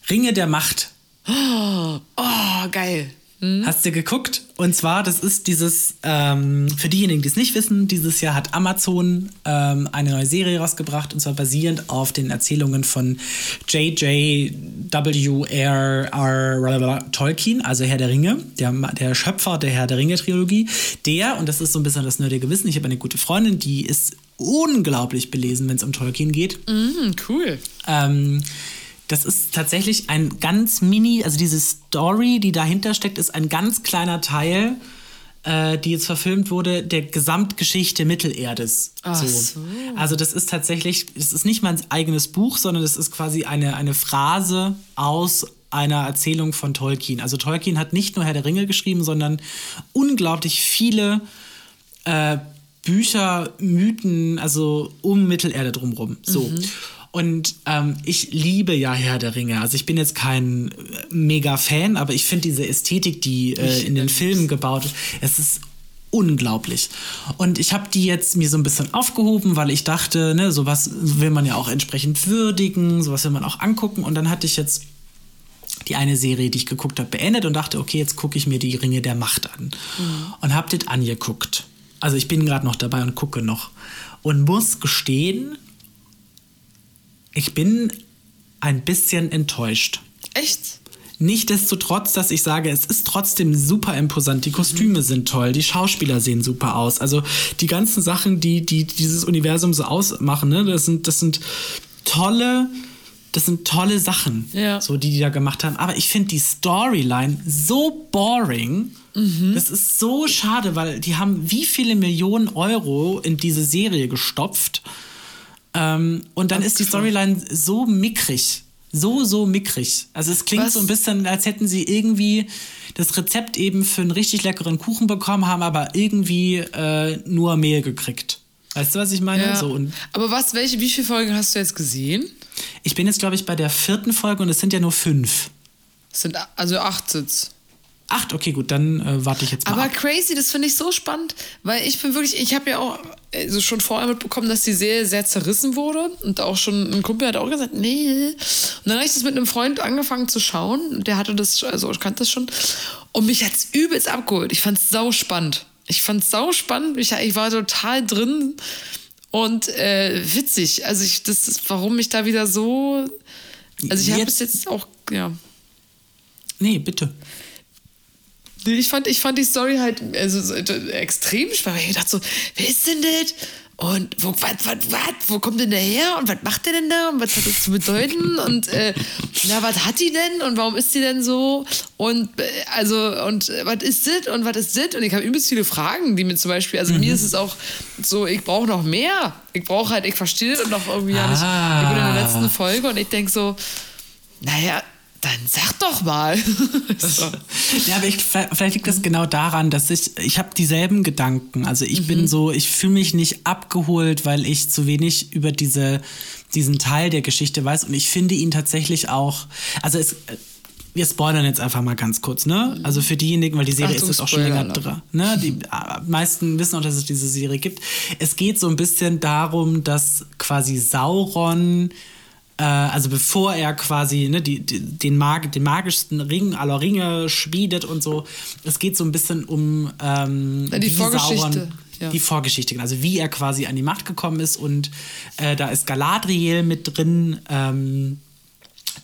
Ringe der Macht. Oh, oh geil. Hm? Hast du geguckt? Und zwar, das ist dieses, ähm, für diejenigen, die es nicht wissen, dieses Jahr hat Amazon ähm, eine neue Serie rausgebracht und zwar basierend auf den Erzählungen von J.J.W.R.R. Tolkien, also Herr der Ringe, der, der Schöpfer der Herr der Ringe-Trilogie. Der, und das ist so ein bisschen das nerdige Wissen, ich habe eine gute Freundin, die ist unglaublich belesen, wenn es um Tolkien geht. Mm, cool. Ähm, das ist tatsächlich ein ganz mini, also diese Story, die dahinter steckt, ist ein ganz kleiner Teil, äh, die jetzt verfilmt wurde, der Gesamtgeschichte Mittelerdes. Ach so. so. Also das ist tatsächlich, es ist nicht mal ein eigenes Buch, sondern es ist quasi eine, eine Phrase aus einer Erzählung von Tolkien. Also Tolkien hat nicht nur Herr der Ringe geschrieben, sondern unglaublich viele äh, Bücher, Mythen, also um Mittelerde drumherum. So. Mhm. Und ähm, ich liebe ja Herr der Ringe. Also ich bin jetzt kein äh, Mega-Fan, aber ich finde diese Ästhetik, die äh, in den Filmen gebaut ist, es ist unglaublich. Und ich habe die jetzt mir so ein bisschen aufgehoben, weil ich dachte, ne, sowas will man ja auch entsprechend würdigen, sowas will man auch angucken. Und dann hatte ich jetzt die eine Serie, die ich geguckt habe, beendet und dachte, okay, jetzt gucke ich mir die Ringe der Macht an. Mhm. Und habe das angeguckt. Also ich bin gerade noch dabei und gucke noch. Und muss gestehen, ich bin ein bisschen enttäuscht. Echt? Nichtsdestotrotz, dass ich sage, es ist trotzdem super imposant. Die Kostüme mhm. sind toll, die Schauspieler sehen super aus. Also die ganzen Sachen, die, die dieses Universum so ausmachen, ne, das sind, das sind tolle, das sind tolle Sachen, ja. so die die da gemacht haben. Aber ich finde die Storyline so boring. Mhm. Das ist so schade, weil die haben wie viele Millionen Euro in diese Serie gestopft. Ähm, und dann ist die Storyline so mickrig so, so mickrig. Also es klingt Was? so ein bisschen, als hätten sie irgendwie das Rezept eben für einen richtig leckeren Kuchen bekommen, haben aber irgendwie äh, nur Mehl gekriegt. Weißt du, was ich meine? Ja. So, aber was, welche, wie viele Folgen hast du jetzt gesehen? Ich bin jetzt, glaube ich, bei der vierten Folge und es sind ja nur fünf. Es sind also acht Sitz. Acht, okay, gut, dann äh, warte ich jetzt mal. Aber ab. crazy, das finde ich so spannend, weil ich bin wirklich, ich habe ja auch also schon vorher mitbekommen, dass die Serie sehr zerrissen wurde. Und auch schon ein Kumpel hat auch gesagt, nee. Und dann habe ich das mit einem Freund angefangen zu schauen. Der hatte das, also ich kannte das schon. Und mich hat es übelst abgeholt. Ich fand es sau spannend. Ich fand es sau spannend. Ich, ich war total drin und äh, witzig. Also ich, das ist, warum mich da wieder so. Also ich habe es jetzt auch, ja. Nee, bitte. Ich fand, ich fand die Story halt also, extrem spannend. Ich dachte so, wer ist denn das? Und wo, wat, wat, wat, wo kommt denn der her? Und was macht der denn da? Und was hat das zu bedeuten? Und äh, na, was hat die denn? Und warum ist die denn so? Und äh, also, und äh, was ist das? Und was ist das? Und ich habe übelst viele Fragen, die mir zum Beispiel, also mhm. mir ist es auch so, ich brauche noch mehr. Ich brauche halt, ich verstehe das und noch irgendwie ah. ja nicht. Ich bin in der letzten Folge und ich denke so, naja, dann sag doch mal. so. Ja, aber ich, vielleicht liegt das genau daran, dass ich, ich habe dieselben Gedanken. Also ich mhm. bin so, ich fühle mich nicht abgeholt, weil ich zu wenig über diese, diesen Teil der Geschichte weiß. Und ich finde ihn tatsächlich auch, also es, wir spoilern jetzt einfach mal ganz kurz, ne? Also für diejenigen, weil die Serie Achtung, ist jetzt auch schon länger dran. Ne? Die meisten wissen auch, dass es diese Serie gibt. Es geht so ein bisschen darum, dass quasi Sauron äh, also bevor er quasi ne, die, die, den, Mag den magischsten Ring aller Ringe schmiedet und so. Es geht so ein bisschen um ähm, die Vorgeschichte. Sauron, ja. Die Vorgeschichte, genau. also wie er quasi an die Macht gekommen ist. Und äh, da ist Galadriel mit drin, ähm,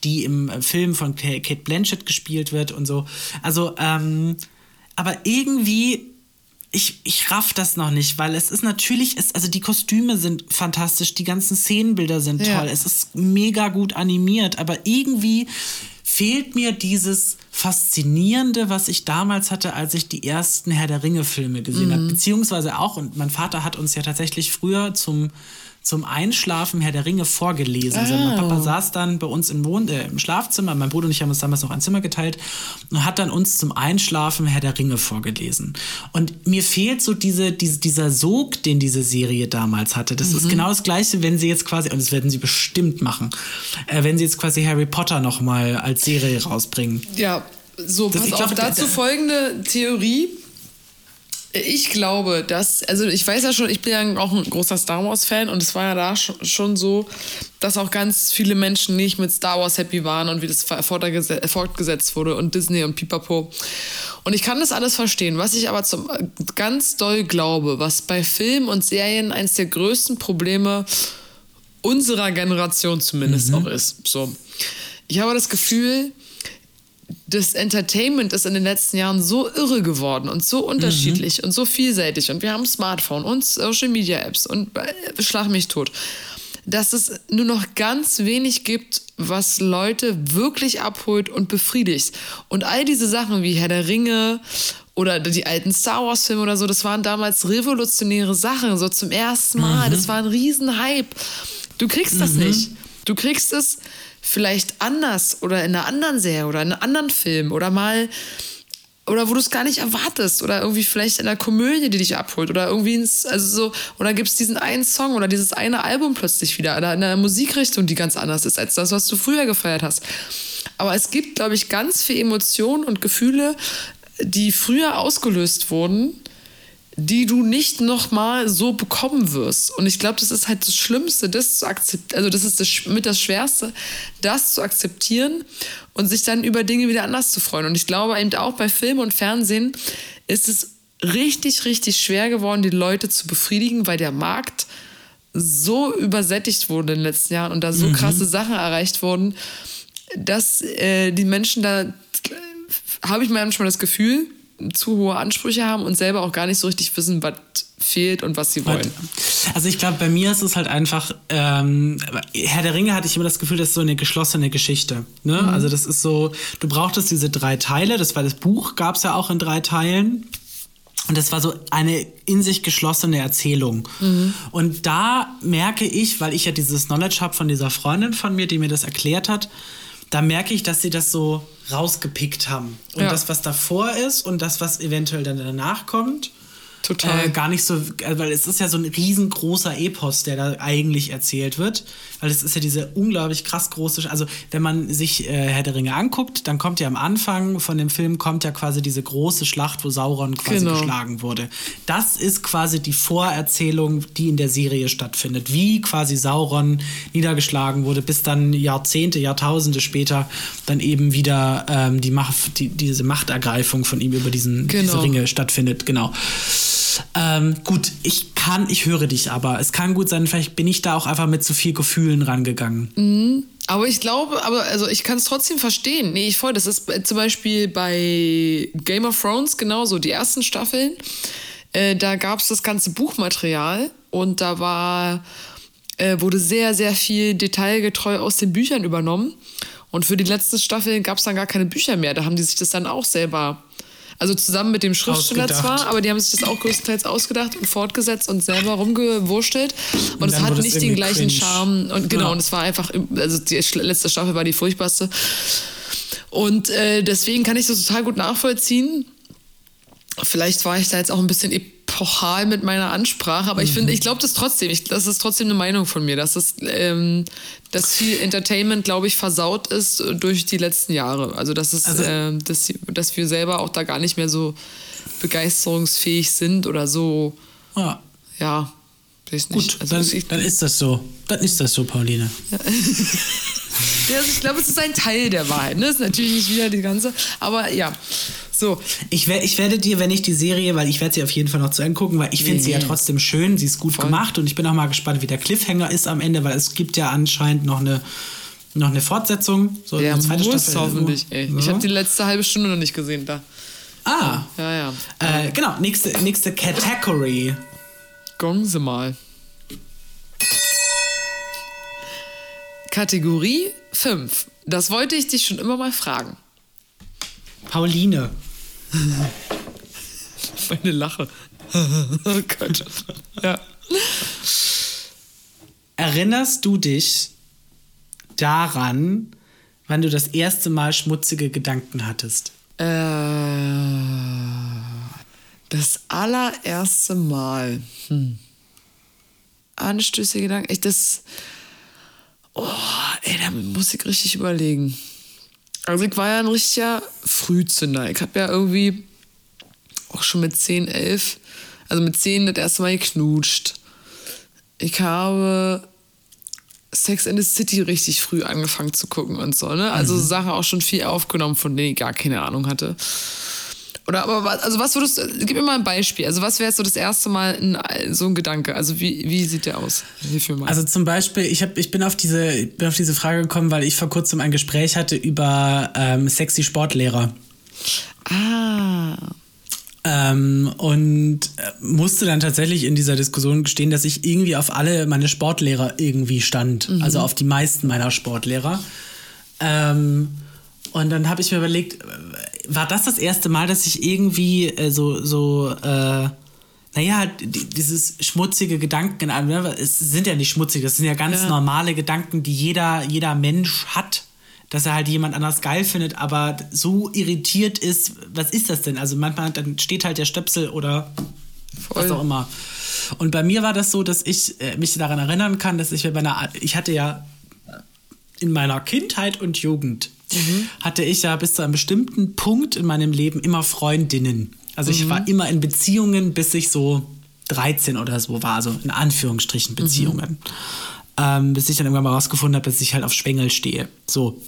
die im Film von Kate Blanchett gespielt wird und so. Also, ähm, aber irgendwie ich, ich raff das noch nicht, weil es ist natürlich, es, also die Kostüme sind fantastisch, die ganzen Szenenbilder sind ja. toll, es ist mega gut animiert, aber irgendwie fehlt mir dieses Faszinierende, was ich damals hatte, als ich die ersten Herr der Ringe-Filme gesehen mhm. habe. Beziehungsweise auch, und mein Vater hat uns ja tatsächlich früher zum zum Einschlafen Herr der Ringe vorgelesen. Also mein Papa oh. saß dann bei uns im, Wohn äh, im Schlafzimmer, mein Bruder und ich haben uns damals noch ein Zimmer geteilt und hat dann uns zum Einschlafen Herr der Ringe vorgelesen. Und mir fehlt so diese, diese dieser Sog, den diese Serie damals hatte. Das mhm. ist genau das Gleiche, wenn sie jetzt quasi, und das werden sie bestimmt machen, äh, wenn sie jetzt quasi Harry Potter noch mal als Serie rausbringen. Ja, so, das, pass auf, glaub, dazu folgende Theorie ich glaube, dass, also ich weiß ja schon, ich bin ja auch ein großer Star Wars-Fan und es war ja da schon so, dass auch ganz viele Menschen nicht mit Star Wars happy waren und wie das fortgesetzt wurde und Disney und Pipapo. Und ich kann das alles verstehen. Was ich aber zum, ganz doll glaube, was bei Filmen und Serien eines der größten Probleme unserer Generation zumindest mhm. auch ist. So. Ich habe das Gefühl, das Entertainment ist in den letzten Jahren so irre geworden und so unterschiedlich mhm. und so vielseitig und wir haben Smartphone und Social Media Apps und äh, schlag mich tot, dass es nur noch ganz wenig gibt, was Leute wirklich abholt und befriedigt. Und all diese Sachen wie Herr der Ringe oder die alten Star Wars Filme oder so, das waren damals revolutionäre Sachen, so zum ersten Mal. Mhm. Das war ein Riesenhype. Du kriegst das mhm. nicht. Du kriegst es vielleicht anders oder in einer anderen Serie oder in einem anderen Film oder mal oder wo du es gar nicht erwartest oder irgendwie vielleicht in einer Komödie, die dich abholt oder irgendwie ins, also so, oder gibt es diesen einen Song oder dieses eine Album plötzlich wieder oder in einer Musikrichtung, die ganz anders ist als das, was du früher gefeiert hast. Aber es gibt, glaube ich, ganz viel Emotionen und Gefühle, die früher ausgelöst wurden, die du nicht nochmal so bekommen wirst. Und ich glaube, das ist halt das Schlimmste, das zu akzeptieren, also das ist das, mit das Schwerste, das zu akzeptieren und sich dann über Dinge wieder anders zu freuen. Und ich glaube eben auch bei Film und Fernsehen ist es richtig, richtig schwer geworden, die Leute zu befriedigen, weil der Markt so übersättigt wurde in den letzten Jahren und da so mhm. krasse Sachen erreicht wurden, dass äh, die Menschen da, habe ich manchmal das Gefühl, zu hohe Ansprüche haben und selber auch gar nicht so richtig wissen, was fehlt und was sie wollen. Also ich glaube, bei mir ist es halt einfach, ähm, Herr der Ringe hatte ich immer das Gefühl, das ist so eine geschlossene Geschichte. Ne? Mhm. Also das ist so, du brauchtest diese drei Teile, das war das Buch, gab es ja auch in drei Teilen. Und das war so eine in sich geschlossene Erzählung. Mhm. Und da merke ich, weil ich ja dieses Knowledge habe von dieser Freundin von mir, die mir das erklärt hat, da merke ich, dass sie das so rausgepickt haben. Und ja. das, was davor ist und das, was eventuell dann danach kommt, Total. Äh, gar nicht so, äh, weil es ist ja so ein riesengroßer Epos, der da eigentlich erzählt wird. Weil es ist ja diese unglaublich krass große, also wenn man sich äh, Herr der Ringe anguckt, dann kommt ja am Anfang von dem Film kommt ja quasi diese große Schlacht, wo Sauron quasi genau. geschlagen wurde. Das ist quasi die Vorerzählung, die in der Serie stattfindet. Wie quasi Sauron niedergeschlagen wurde, bis dann Jahrzehnte, Jahrtausende später dann eben wieder ähm, die Macht, die, diese Machtergreifung von ihm über diesen, genau. diese Ringe stattfindet. Genau. Ähm, gut, ich kann, ich höre dich aber. Es kann gut sein, vielleicht bin ich da auch einfach mit zu viel Gefühlen rangegangen. Mhm. Aber ich glaube, aber also ich kann es trotzdem verstehen. Nee, ich voll. Das ist zum Beispiel bei Game of Thrones genauso, die ersten Staffeln. Äh, da gab es das ganze Buchmaterial und da war, äh, wurde sehr, sehr viel detailgetreu aus den Büchern übernommen. Und für die letzten Staffeln gab es dann gar keine Bücher mehr. Da haben die sich das dann auch selber also zusammen mit dem Schriftsteller ausgedacht. zwar, aber die haben sich das auch größtenteils ausgedacht und fortgesetzt und selber rumgewurstelt. Und, und es hat nicht den gleichen cringe. Charme. Und genau, ja. und es war einfach, also die letzte Staffel war die furchtbarste. Und äh, deswegen kann ich das total gut nachvollziehen. Vielleicht war ich da jetzt auch ein bisschen epochal mit meiner Ansprache, aber mhm. ich finde, ich glaube das trotzdem. Ich, das ist trotzdem eine Meinung von mir, dass es, ähm, dass viel Entertainment, glaube ich, versaut ist durch die letzten Jahre. Also dass es, also, äh, dass, dass wir selber auch da gar nicht mehr so begeisterungsfähig sind oder so. Ja. Ja. Gut, also, dann, ich, dann ist das so. Dann ist das so, Pauline. Ja. also ich glaube, es ist ein Teil der Wahrheit. Ne? Ist natürlich nicht wieder die ganze. Aber ja. So. Ich, wer, ich werde dir, wenn ich die Serie, weil ich werde sie auf jeden Fall noch zu Ende gucken, weil ich finde nee. sie ja trotzdem schön, sie ist gut Voll. gemacht und ich bin auch mal gespannt, wie der Cliffhanger ist am Ende, weil es gibt ja anscheinend noch eine noch eine Fortsetzung, so ja, eine zweite muss Staffel. hoffentlich, ey. So. Ich habe die letzte halbe Stunde noch nicht gesehen da. Ah. Ja, ja. Äh, genau, nächste, nächste Category. Gong sie mal. Kategorie 5. Das wollte ich dich schon immer mal fragen. Pauline. Meine Lache. oh Gott. Ja. Erinnerst du dich daran, wann du das erste Mal schmutzige Gedanken hattest? Äh, das allererste Mal. Hm. Anstößige Gedanken. Ich das. Oh, ey, da muss ich richtig überlegen. Also ich war ja ein richtiger Frühzünder. Ich habe ja irgendwie auch schon mit 10, 11, also mit 10 das erste Mal geknutscht. Ich habe Sex in the City richtig früh angefangen zu gucken und so, ne? Also mhm. Sachen auch schon viel aufgenommen, von denen ich gar keine Ahnung hatte. Oder aber also was würdest du, gib mir mal ein Beispiel. Also was wäre so das erste Mal ein, so ein Gedanke? Also wie, wie sieht der aus? Also zum Beispiel, ich, hab, ich bin, auf diese, bin auf diese Frage gekommen, weil ich vor kurzem ein Gespräch hatte über ähm, sexy Sportlehrer. Ah. Ähm, und äh, musste dann tatsächlich in dieser Diskussion gestehen, dass ich irgendwie auf alle meine Sportlehrer irgendwie stand. Mhm. Also auf die meisten meiner Sportlehrer. Ähm, und dann habe ich mir überlegt, war das das erste Mal, dass ich irgendwie äh, so, so äh, naja, dieses schmutzige Gedanken, ne, es sind ja nicht schmutzig, das sind ja ganz ja. normale Gedanken, die jeder, jeder Mensch hat. dass er halt jemand anders geil findet, aber so irritiert ist, was ist das denn? Also manchmal dann steht halt der Stöpsel oder Voll. was auch immer. Und bei mir war das so, dass ich äh, mich daran erinnern kann, dass ich bei einer, ich hatte ja in meiner Kindheit und Jugend hatte ich ja bis zu einem bestimmten Punkt in meinem Leben immer Freundinnen. Also ich war immer in Beziehungen, bis ich so 13 oder so war, also in Anführungsstrichen Beziehungen. Ähm, bis ich dann irgendwann mal rausgefunden habe, dass ich halt auf Schwengel stehe. So.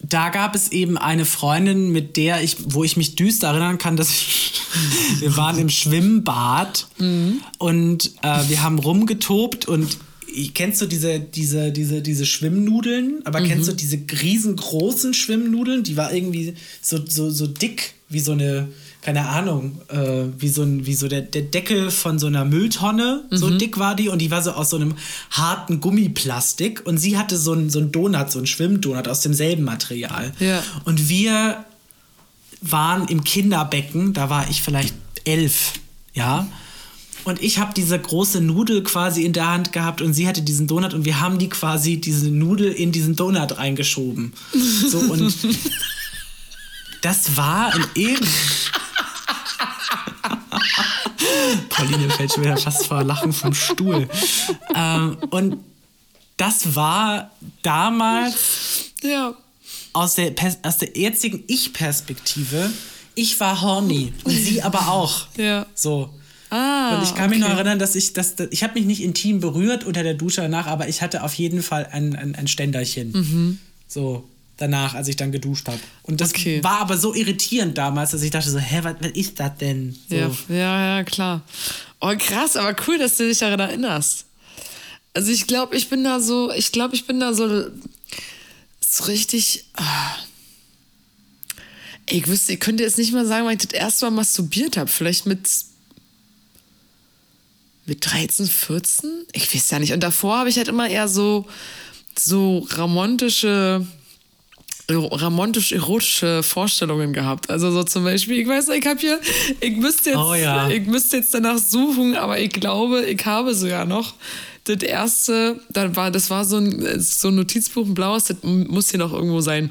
Da gab es eben eine Freundin, mit der ich, wo ich mich düster erinnern kann, dass ich, wir waren im Schwimmbad und äh, wir haben rumgetobt und kennst du diese, diese, diese, diese Schwimmnudeln? Aber kennst du diese riesengroßen Schwimmnudeln? Die war irgendwie so, so, so dick wie so eine, keine Ahnung, äh, wie so, ein, wie so der, der Deckel von so einer Mülltonne. So dick war die und die war so aus so einem harten Gummiplastik. Und sie hatte so einen so einen Donut, so einen Schwimmdonut aus demselben Material. Ja. Und wir waren im Kinderbecken, da war ich vielleicht elf, ja. Und ich habe diese große Nudel quasi in der Hand gehabt und sie hatte diesen Donut und wir haben die quasi, diese Nudel in diesen Donut reingeschoben. So und das war in eben. Pauline fällt schon wieder fast vor Lachen vom Stuhl. Ähm, und das war damals Ja. aus der, aus der jetzigen Ich-Perspektive, ich war horny und sie aber auch. Ja. So. Ah, Und ich kann mich noch erinnern, dass ich das, ich habe mich nicht intim berührt unter der Dusche danach, aber ich hatte auf jeden Fall ein, ein, ein Ständerchen. So danach, als ich dann geduscht habe. Und das Mhm. Okay. war aber so irritierend damals, dass ich dachte so, hä, was, was ist das denn? So. Ja, ja, ja, klar. Oh, krass, aber cool, dass du dich daran erinnerst. Also ich glaube, ich bin da so, ich glaube, ich bin da so, so richtig. Ah. Ich wüsste, ich könnte jetzt nicht mal sagen, weil ich das erste Mal masturbiert habe. Vielleicht mit, mit 13, 14? Ich weiß ja nicht. Und davor habe ich halt immer eher so, so romantische romantisch erotische Vorstellungen gehabt. Also so zum Beispiel, ich weiß, ich habe hier, ich müsste jetzt, Oh ja. ich müsste jetzt danach suchen, aber ich glaube, ich habe sogar noch das erste, da war, das war so ein, so ein Notizbuch, ein blaues, das muss hier noch irgendwo sein.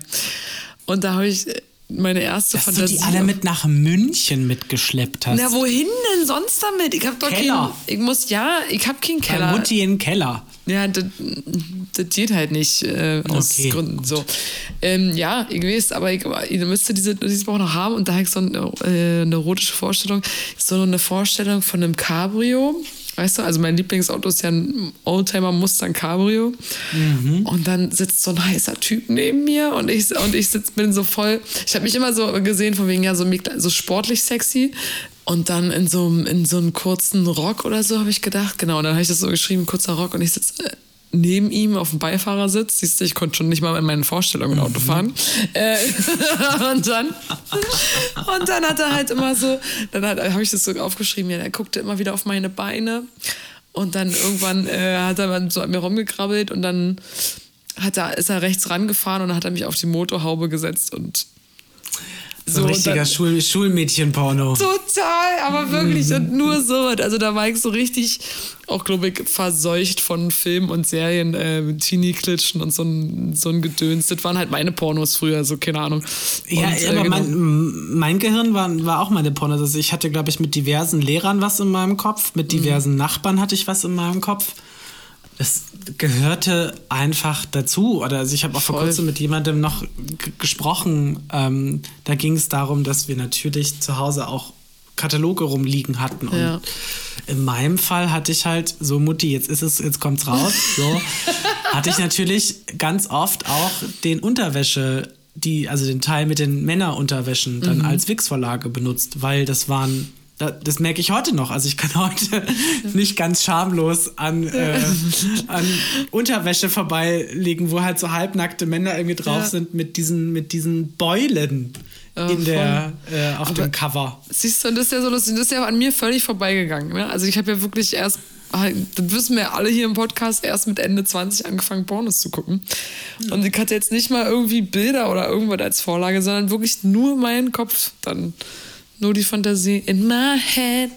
Und da habe ich meine erste Dass du Fantasie. die alle mit nach München mitgeschleppt hast. Na, wohin denn sonst damit? Ich habe doch Keller. keinen. Ich muss, ja, ich habe keinen Bei Keller. Mutti in den Keller. Ja, das, das geht halt nicht äh, aus Okay, Gründen so. Ähm, ja, ich weiß, aber ich, ihr müsstet diese, dieses Buch noch haben und da habe ich so eine, äh, eine erotische Vorstellung. So eine Vorstellung von einem Cabrio. Weißt du, also mein Lieblingsauto ist ja ein Oldtimer Mustang Cabrio. Und dann sitzt so ein heißer Typ neben mir und ich, und ich sitz, bin so voll. Ich habe mich immer so gesehen, von wegen ja so, so sportlich sexy. Und dann in so, einem- in so einem kurzen Rock oder so habe ich gedacht, genau. Und dann habe ich das so geschrieben, kurzer Rock. Und ich sitze äh, neben ihm auf dem Beifahrersitz. Siehst du, ich konnte schon nicht mal in meinen Vorstellungen Auto fahren. Äh, und dann, und dann hat er halt immer so, dann habe ich das so aufgeschrieben, ja, er guckte immer wieder auf meine Beine. Und dann irgendwann äh, hat er dann so an mir rumgekrabbelt und dann hat er, ist er rechts rangefahren und dann hat er mich auf die Motorhaube gesetzt und So ein und richtiger Schul Schulmädchen-Porno. Total, aber wirklich und nur so. Also da war ich so richtig, auch glaube ich, verseucht von Filmen und Serien, äh, Teenie-Klitschen und so ein, so ein Gedöns. Das waren halt meine Pornos früher, so keine Ahnung. Ja, und, äh, aber genau. mein, mein Gehirn war, war auch meine Pornos. Also ich hatte, glaube ich, mit diversen Lehrern was in meinem Kopf, mit Mhm. diversen Nachbarn hatte ich was in meinem Kopf. Es gehörte einfach dazu. Oder also ich habe auch vor Voll. kurzem mit jemandem noch gesprochen. Ähm, da ging es darum, dass wir natürlich zu Hause auch Kataloge rumliegen hatten. Und Ja. in meinem Fall hatte ich halt so, Mutti, jetzt ist es, jetzt kommt's raus. So, hatte ich natürlich ganz oft auch den Unterwäsche, die, also den Teil mit den Männerunterwäschen dann als Wix-Vorlage benutzt, weil das waren. Da- Das merke ich heute noch. Also ich kann heute nicht ganz schamlos an, äh, an Unterwäsche vorbeilegen, wo halt so halbnackte Männer irgendwie drauf Ja. sind mit diesen, mit diesen Beulen Ja, in der, äh, auf dem Cover. Siehst du, das ist ja so lustig, das ist ja an mir völlig vorbeigegangen. Ne? Also ich habe ja wirklich erst, halt, das wissen wir ja alle hier im Podcast, erst mit Ende 20 angefangen, Pornos zu gucken. Und ich hatte jetzt nicht mal irgendwie Bilder oder irgendwas als Vorlage, sondern wirklich nur meinen Kopf dann Nur die Fantasie. In my head,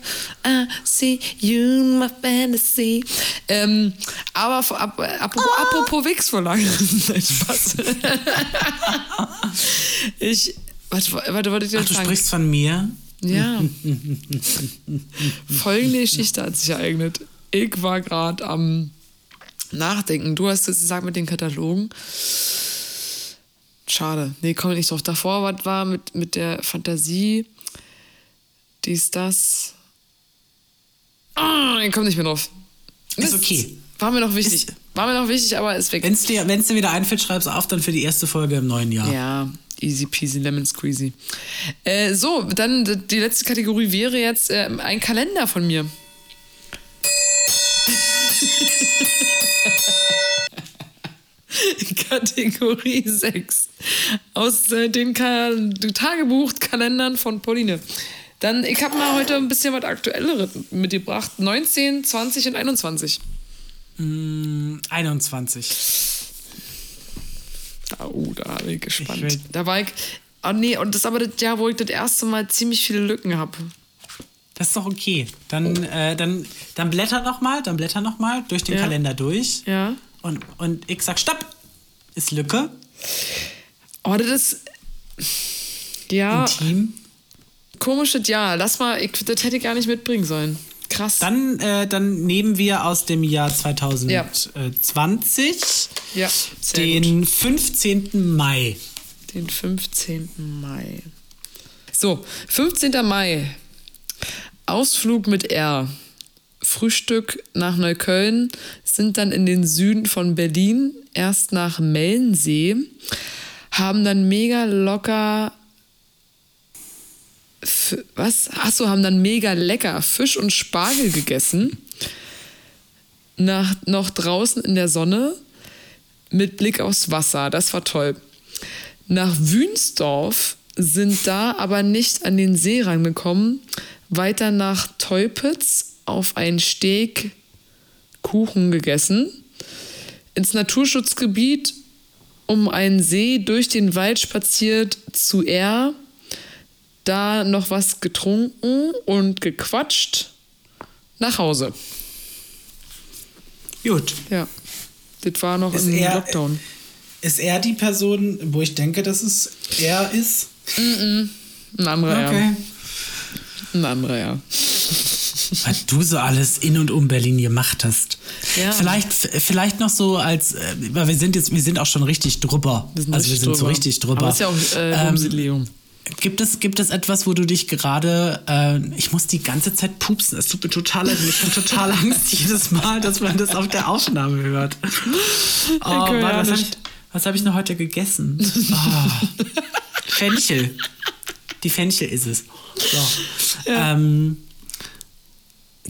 I see you in my fantasy. Ähm, aber ap apropos, Ah. apropos Wix-Vorlage. Nein, Spaß. ich. Warte, warte, ich dir Ach, du sprichst von mir? Ja. Folgende Geschichte hat sich ereignet. Ich war gerade am Nachdenken. Du hast es gesagt mit den Katalogen. Schade. Nee, komme nicht drauf. Davor was war mit, mit der Fantasie. Dies, das. Ah, ich komme nicht mehr drauf. Ist okay. War mir noch wichtig. Ist- War mir noch wichtig, aber ist weg. Wenn es dir, wenn's dir wieder einfällt, schreib's auf dann für die erste Folge im neuen Jahr. Ja, easy peasy lemon squeezy. Äh, so, dann die letzte Kategorie wäre jetzt äh, ein Kalender von mir. Kategorie 6 aus äh, den Ka Tagebuchkalendern von Pauline. Dann, ich habe mal heute ein bisschen was Aktuelleres mitgebracht. 19, 20 und 21. 21. Da, oh, da bin ich gespannt. Ich da war ich. Ah, nee, und das ist aber das Jahr, wo ich das erste Mal ziemlich viele Lücken habe. Das ist doch okay. Dann, äh, dann, dann blätter noch mal, dann blätter noch mal durch den Ja. Kalender durch. Ja. Und, und ich sag Stopp. Ist Lücke. Oh, das ist. Ja, Intim. Komisches Jahr. Lass mal, ich, das hätte ich gar nicht mitbringen sollen. Krass. Dann, äh, dann nehmen wir aus dem Jahr 2020 ja, sehr den 15. Mai. Den 15. Mai. So, 15. Mai. Ausflug mit R. Frühstück nach Neukölln, sind dann in den Süden von Berlin, erst nach Mellensee, haben dann mega locker. F was? Achso, haben dann mega lecker Fisch und Spargel gegessen. Nach, noch draußen in der Sonne mit Blick aufs Wasser. Das war toll. Nach Wünsdorf sind da aber nicht an den See rangekommen. Weiter nach Teupitz auf einen Steg Kuchen gegessen. Ins Naturschutzgebiet um einen See durch den Wald spaziert zu R. Da noch was getrunken und gequatscht. Nach Hause. Gut. Ja. Das war noch Ist im er- Lockdown. Ist er die Person, wo ich denke, dass es er ist? Ein anderer, ja. Okay. Ein anderer, ja. Was du so alles in und um Berlin gemacht hast. Ja. Vielleicht, vielleicht noch so als, äh, weil wir sind jetzt, wir sind auch schon richtig drüber. Also wir sind so drüber. richtig drüber. Aber ist ja auch äh, Ähm. Gibt es, gibt es etwas, wo du dich gerade, äh, ich muss die ganze Zeit pupsen, es tut mir total leid, ich habe total Angst jedes Mal, dass man das auf der Aufnahme hört. Oh, Mann, ja was habe ich, was hab ich noch heute gegessen? Oh. Fenchel. Die Fenchel ist es. So. Ähm,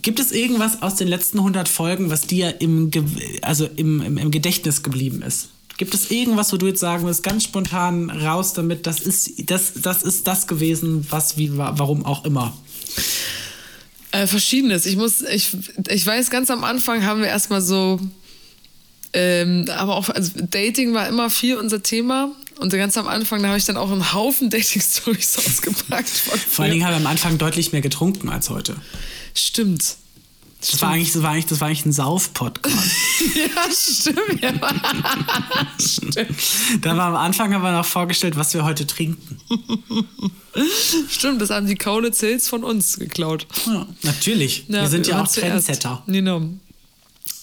gibt es irgendwas aus den letzten 100 Folgen, was dir im, Ge also im, im, im Gedächtnis geblieben ist? Gibt es irgendwas, wo du jetzt sagen willst, ganz spontan raus damit, das ist das, das, ist das gewesen, was, wie, wa- warum auch immer? Äh, Verschiedenes. Ich muss, ich, ich weiß, ganz am Anfang haben wir erstmal so, ähm, aber auch, also Dating war immer viel unser Thema. Und ganz am Anfang, da habe ich dann auch einen Haufen Dating-Stories ausgepackt. Vor allen Dingen haben wir am Anfang deutlich mehr getrunken als heute. Stimmt. Das war eigentlich, das war eigentlich, das war eigentlich ein Sauf-Podcast. Ja, stimmt. Ja. stimmt. da war am Anfang haben wir noch vorgestellt, was wir heute trinken. Stimmt, das haben die Kaulitz Hills von uns geklaut. Ja, natürlich. Ja, wir sind ja auch. Trendsetter. Genau.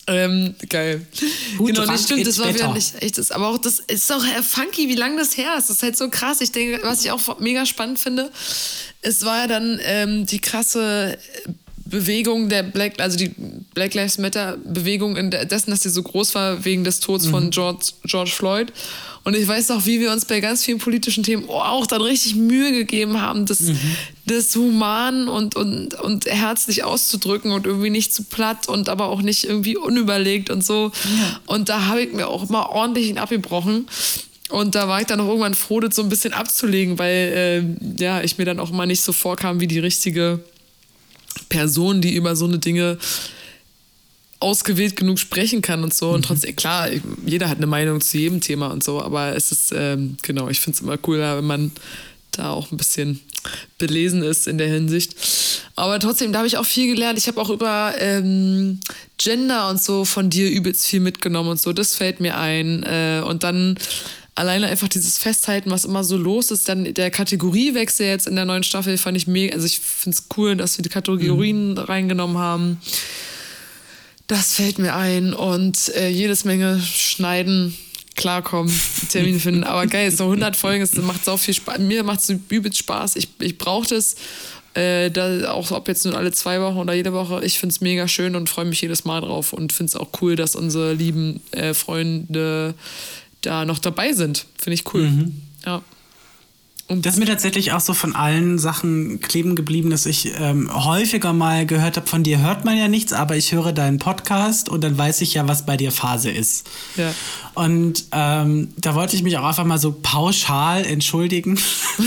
Ähm, geil. Gut, genau, rank stimmt, das war wieder nicht echt. Das, aber auch das ist doch äh, funky, wie lange das her ist. Das ist halt so krass. Ich denke, was ich auch mega spannend finde, es war ja dann ähm, die krasse Bewegung der Black, also die Black Lives Matter Bewegung in dessen, dass sie so groß war wegen des Todes Mhm. von George, George Floyd. Und ich weiß auch, wie wir uns bei ganz vielen politischen Themen oh, auch dann richtig Mühe gegeben haben, das, Mhm. das human und, und, und herzlich auszudrücken und irgendwie nicht zu platt und aber auch nicht irgendwie unüberlegt und so. Und da habe ich mir auch mal ordentlich ihn abgebrochen. Und da war ich dann auch irgendwann froh, das so ein bisschen abzulegen, weil äh, ja, ich mir dann auch mal nicht so vorkam wie die richtige Person, die über so eine Dinge ausgewählt genug sprechen kann und so. Und trotzdem, klar, jeder hat eine Meinung zu jedem Thema und so, aber es ist, ähm, genau, ich finde es immer cooler, wenn man da auch ein bisschen belesen ist in der Hinsicht. Aber trotzdem, da habe ich auch viel gelernt. Ich habe auch über ähm, Gender und so von dir übelst viel mitgenommen und so. Das fällt mir ein. Äh, und dann alleine einfach dieses Festhalten, was immer so los ist. Dann der Kategoriewechsel jetzt in der neuen Staffel fand ich mega. Also ich finde es cool, dass wir die Kategorien mhm. reingenommen haben. Das fällt mir ein. Und äh, jedes Menge schneiden klarkommen, Termine finden. Aber geil, so 100 Folgen, es macht so viel Spaß. Mir macht es übelst Spaß. Ich, ich brauche das. Äh, da, auch ob jetzt nur alle zwei Wochen oder jede Woche, ich finde es mega schön und freue mich jedes Mal drauf und finde es auch cool, dass unsere lieben äh, Freunde da noch dabei sind. Finde ich cool. Mhm. Ja. Und das ist mir tatsächlich auch so von allen Sachen kleben geblieben, dass ich ähm, häufiger mal gehört habe, von dir hört man ja nichts, aber ich höre deinen Podcast und dann weiß ich ja, was bei dir Phase ist. Ja. Und ähm, da wollte ich mich auch einfach mal so pauschal entschuldigen.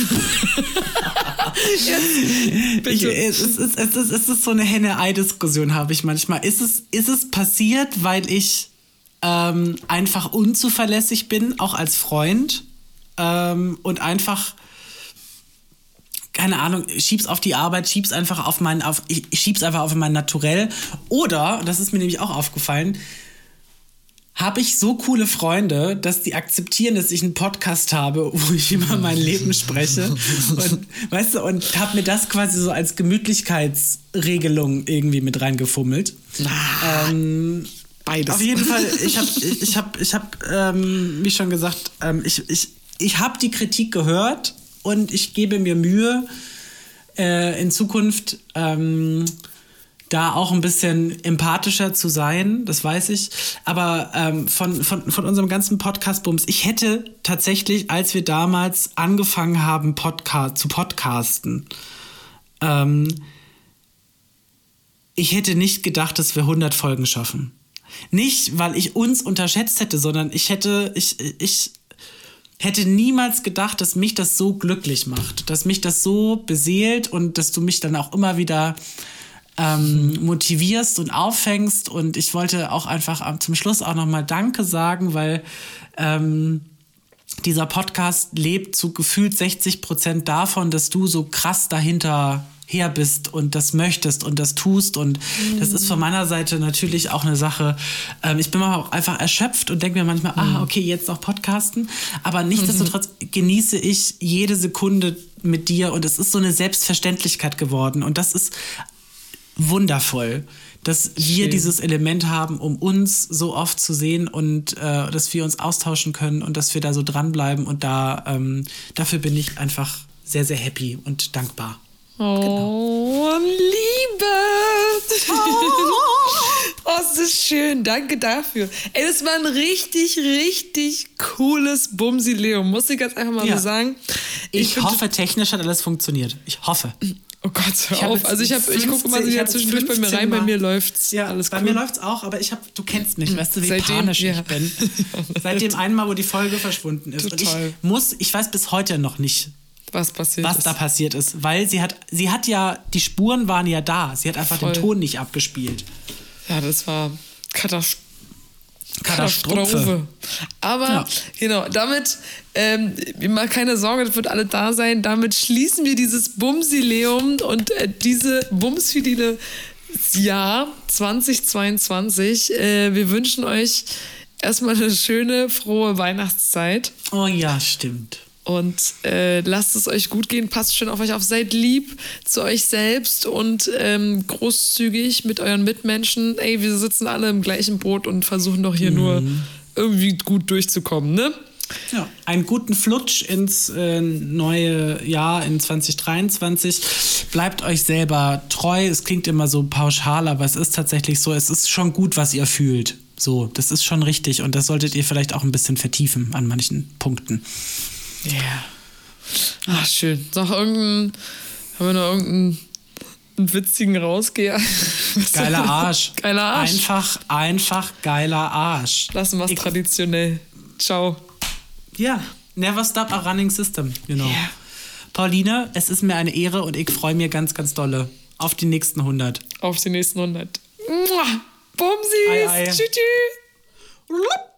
ich, es, ist, es, ist, es ist so eine Henne-Ei-Diskussion, habe ich manchmal. Ist es, ist es passiert, weil ich ähm, einfach unzuverlässig bin, auch als Freund? Ähm, und einfach keine Ahnung, schieb's auf die Arbeit, schieb's einfach auf mein, auf, ich schieb's einfach auf mein Naturell. Oder, das ist mir nämlich auch aufgefallen, habe ich so coole Freunde, dass die akzeptieren, dass ich einen Podcast habe, wo ich über mein Leben spreche. Und weißt du, und habe mir das quasi so als Gemütlichkeitsregelung irgendwie mit reingefummelt. Ah, ähm, beides. Auf jeden Fall, ich habe, ich habe, ich habe, ähm, wie schon gesagt, ähm, ich, ich, ich habe die Kritik gehört und ich gebe mir Mühe, äh, in Zukunft ähm, da auch ein bisschen empathischer zu sein, das weiß ich. Aber ähm, von, von, von unserem ganzen Podcast-Bums, ich hätte tatsächlich, als wir damals angefangen haben, Podcast, zu podcasten, ähm, ich hätte nicht gedacht, dass wir 100 Folgen schaffen. Nicht, weil ich uns unterschätzt hätte, sondern ich hätte, ich, ich, hätte niemals gedacht, dass mich das so glücklich macht, dass mich das so beseelt und dass du mich dann auch immer wieder ähm, motivierst und auffängst. Und ich wollte auch einfach zum Schluss auch nochmal Danke sagen, weil ähm, dieser Podcast lebt zu gefühlt 60 Prozent davon, dass du so krass dahinter her bist und das möchtest und das tust. Und mhm. das ist von meiner Seite natürlich auch eine Sache. Ähm, ich bin auch einfach erschöpft und denke mir manchmal, ah, mhm. ah, okay, jetzt noch Podcasten. Aber nichtsdestotrotz mhm. genieße ich jede Sekunde mit dir und es ist so eine Selbstverständlichkeit geworden. Und das ist wundervoll dass wir Schön. dieses Element haben, um uns so oft zu sehen und äh, dass wir uns austauschen können und dass wir da so dranbleiben. Und da ähm, dafür bin ich einfach sehr, sehr happy und dankbar. Oh, genau. Liebe! Oh. oh, das ist schön. Danke dafür. Ey, das war ein richtig, richtig cooles Bumsi-Leo. Muss ich ganz einfach mal ja. so sagen. Ich, ich hoffe, technisch hat alles funktioniert. Ich hoffe. Oh Gott, hör auf. Also ich, ich gucke mal so zwischendurch bei mir rein, bei mir läuft's. Ja, alles bei cool. mir läuft's auch, aber ich hab, du kennst mich, weißt du, wie Seitdem, panisch ja. ich bin. Seitdem einmal, wo die Folge verschwunden ist. Total. Und ich muss, ich weiß bis heute noch nicht, was passiert was ist. da passiert ist. Weil sie hat, sie hat ja, die Spuren waren ja da. Sie hat einfach Voll. den Ton nicht abgespielt. Ja, das war Katastrophe. Katastrophe. Aber ja. genau, damit, ähm, mal keine Sorge, das wird alle da sein. Damit schließen wir dieses Bumsileum und äh, diese Bumsfidele Jahr 2022. Äh, wir wünschen euch erstmal eine schöne, frohe Weihnachtszeit. Oh ja, stimmt. Und äh, lasst es euch gut gehen, passt schön auf euch auf, seid lieb zu euch selbst und ähm, großzügig mit euren Mitmenschen. Ey, wir sitzen alle im gleichen Boot und versuchen doch hier mhm. nur irgendwie gut durchzukommen, ne? Ja, einen guten Flutsch ins äh, neue Jahr in 2023. Bleibt euch selber treu. Es klingt immer so pauschal, aber es ist tatsächlich so. Es ist schon gut, was ihr fühlt. So, das ist schon richtig und das solltet ihr vielleicht auch ein bisschen vertiefen an manchen Punkten. Ja. Yeah. Ach, schön. Noch irgendein, haben wir noch irgendeinen witzigen Rausgeher? Geiler Arsch. Geiler Arsch. Einfach, einfach geiler Arsch. Lassen wir es traditionell. Ciao. Ja, never stop a running system, you know. Yeah. Pauline, es ist mir eine Ehre und ich freue mich ganz, ganz dolle auf die nächsten 100. Auf die nächsten 100. Bumsis. Tschüss. tschüss.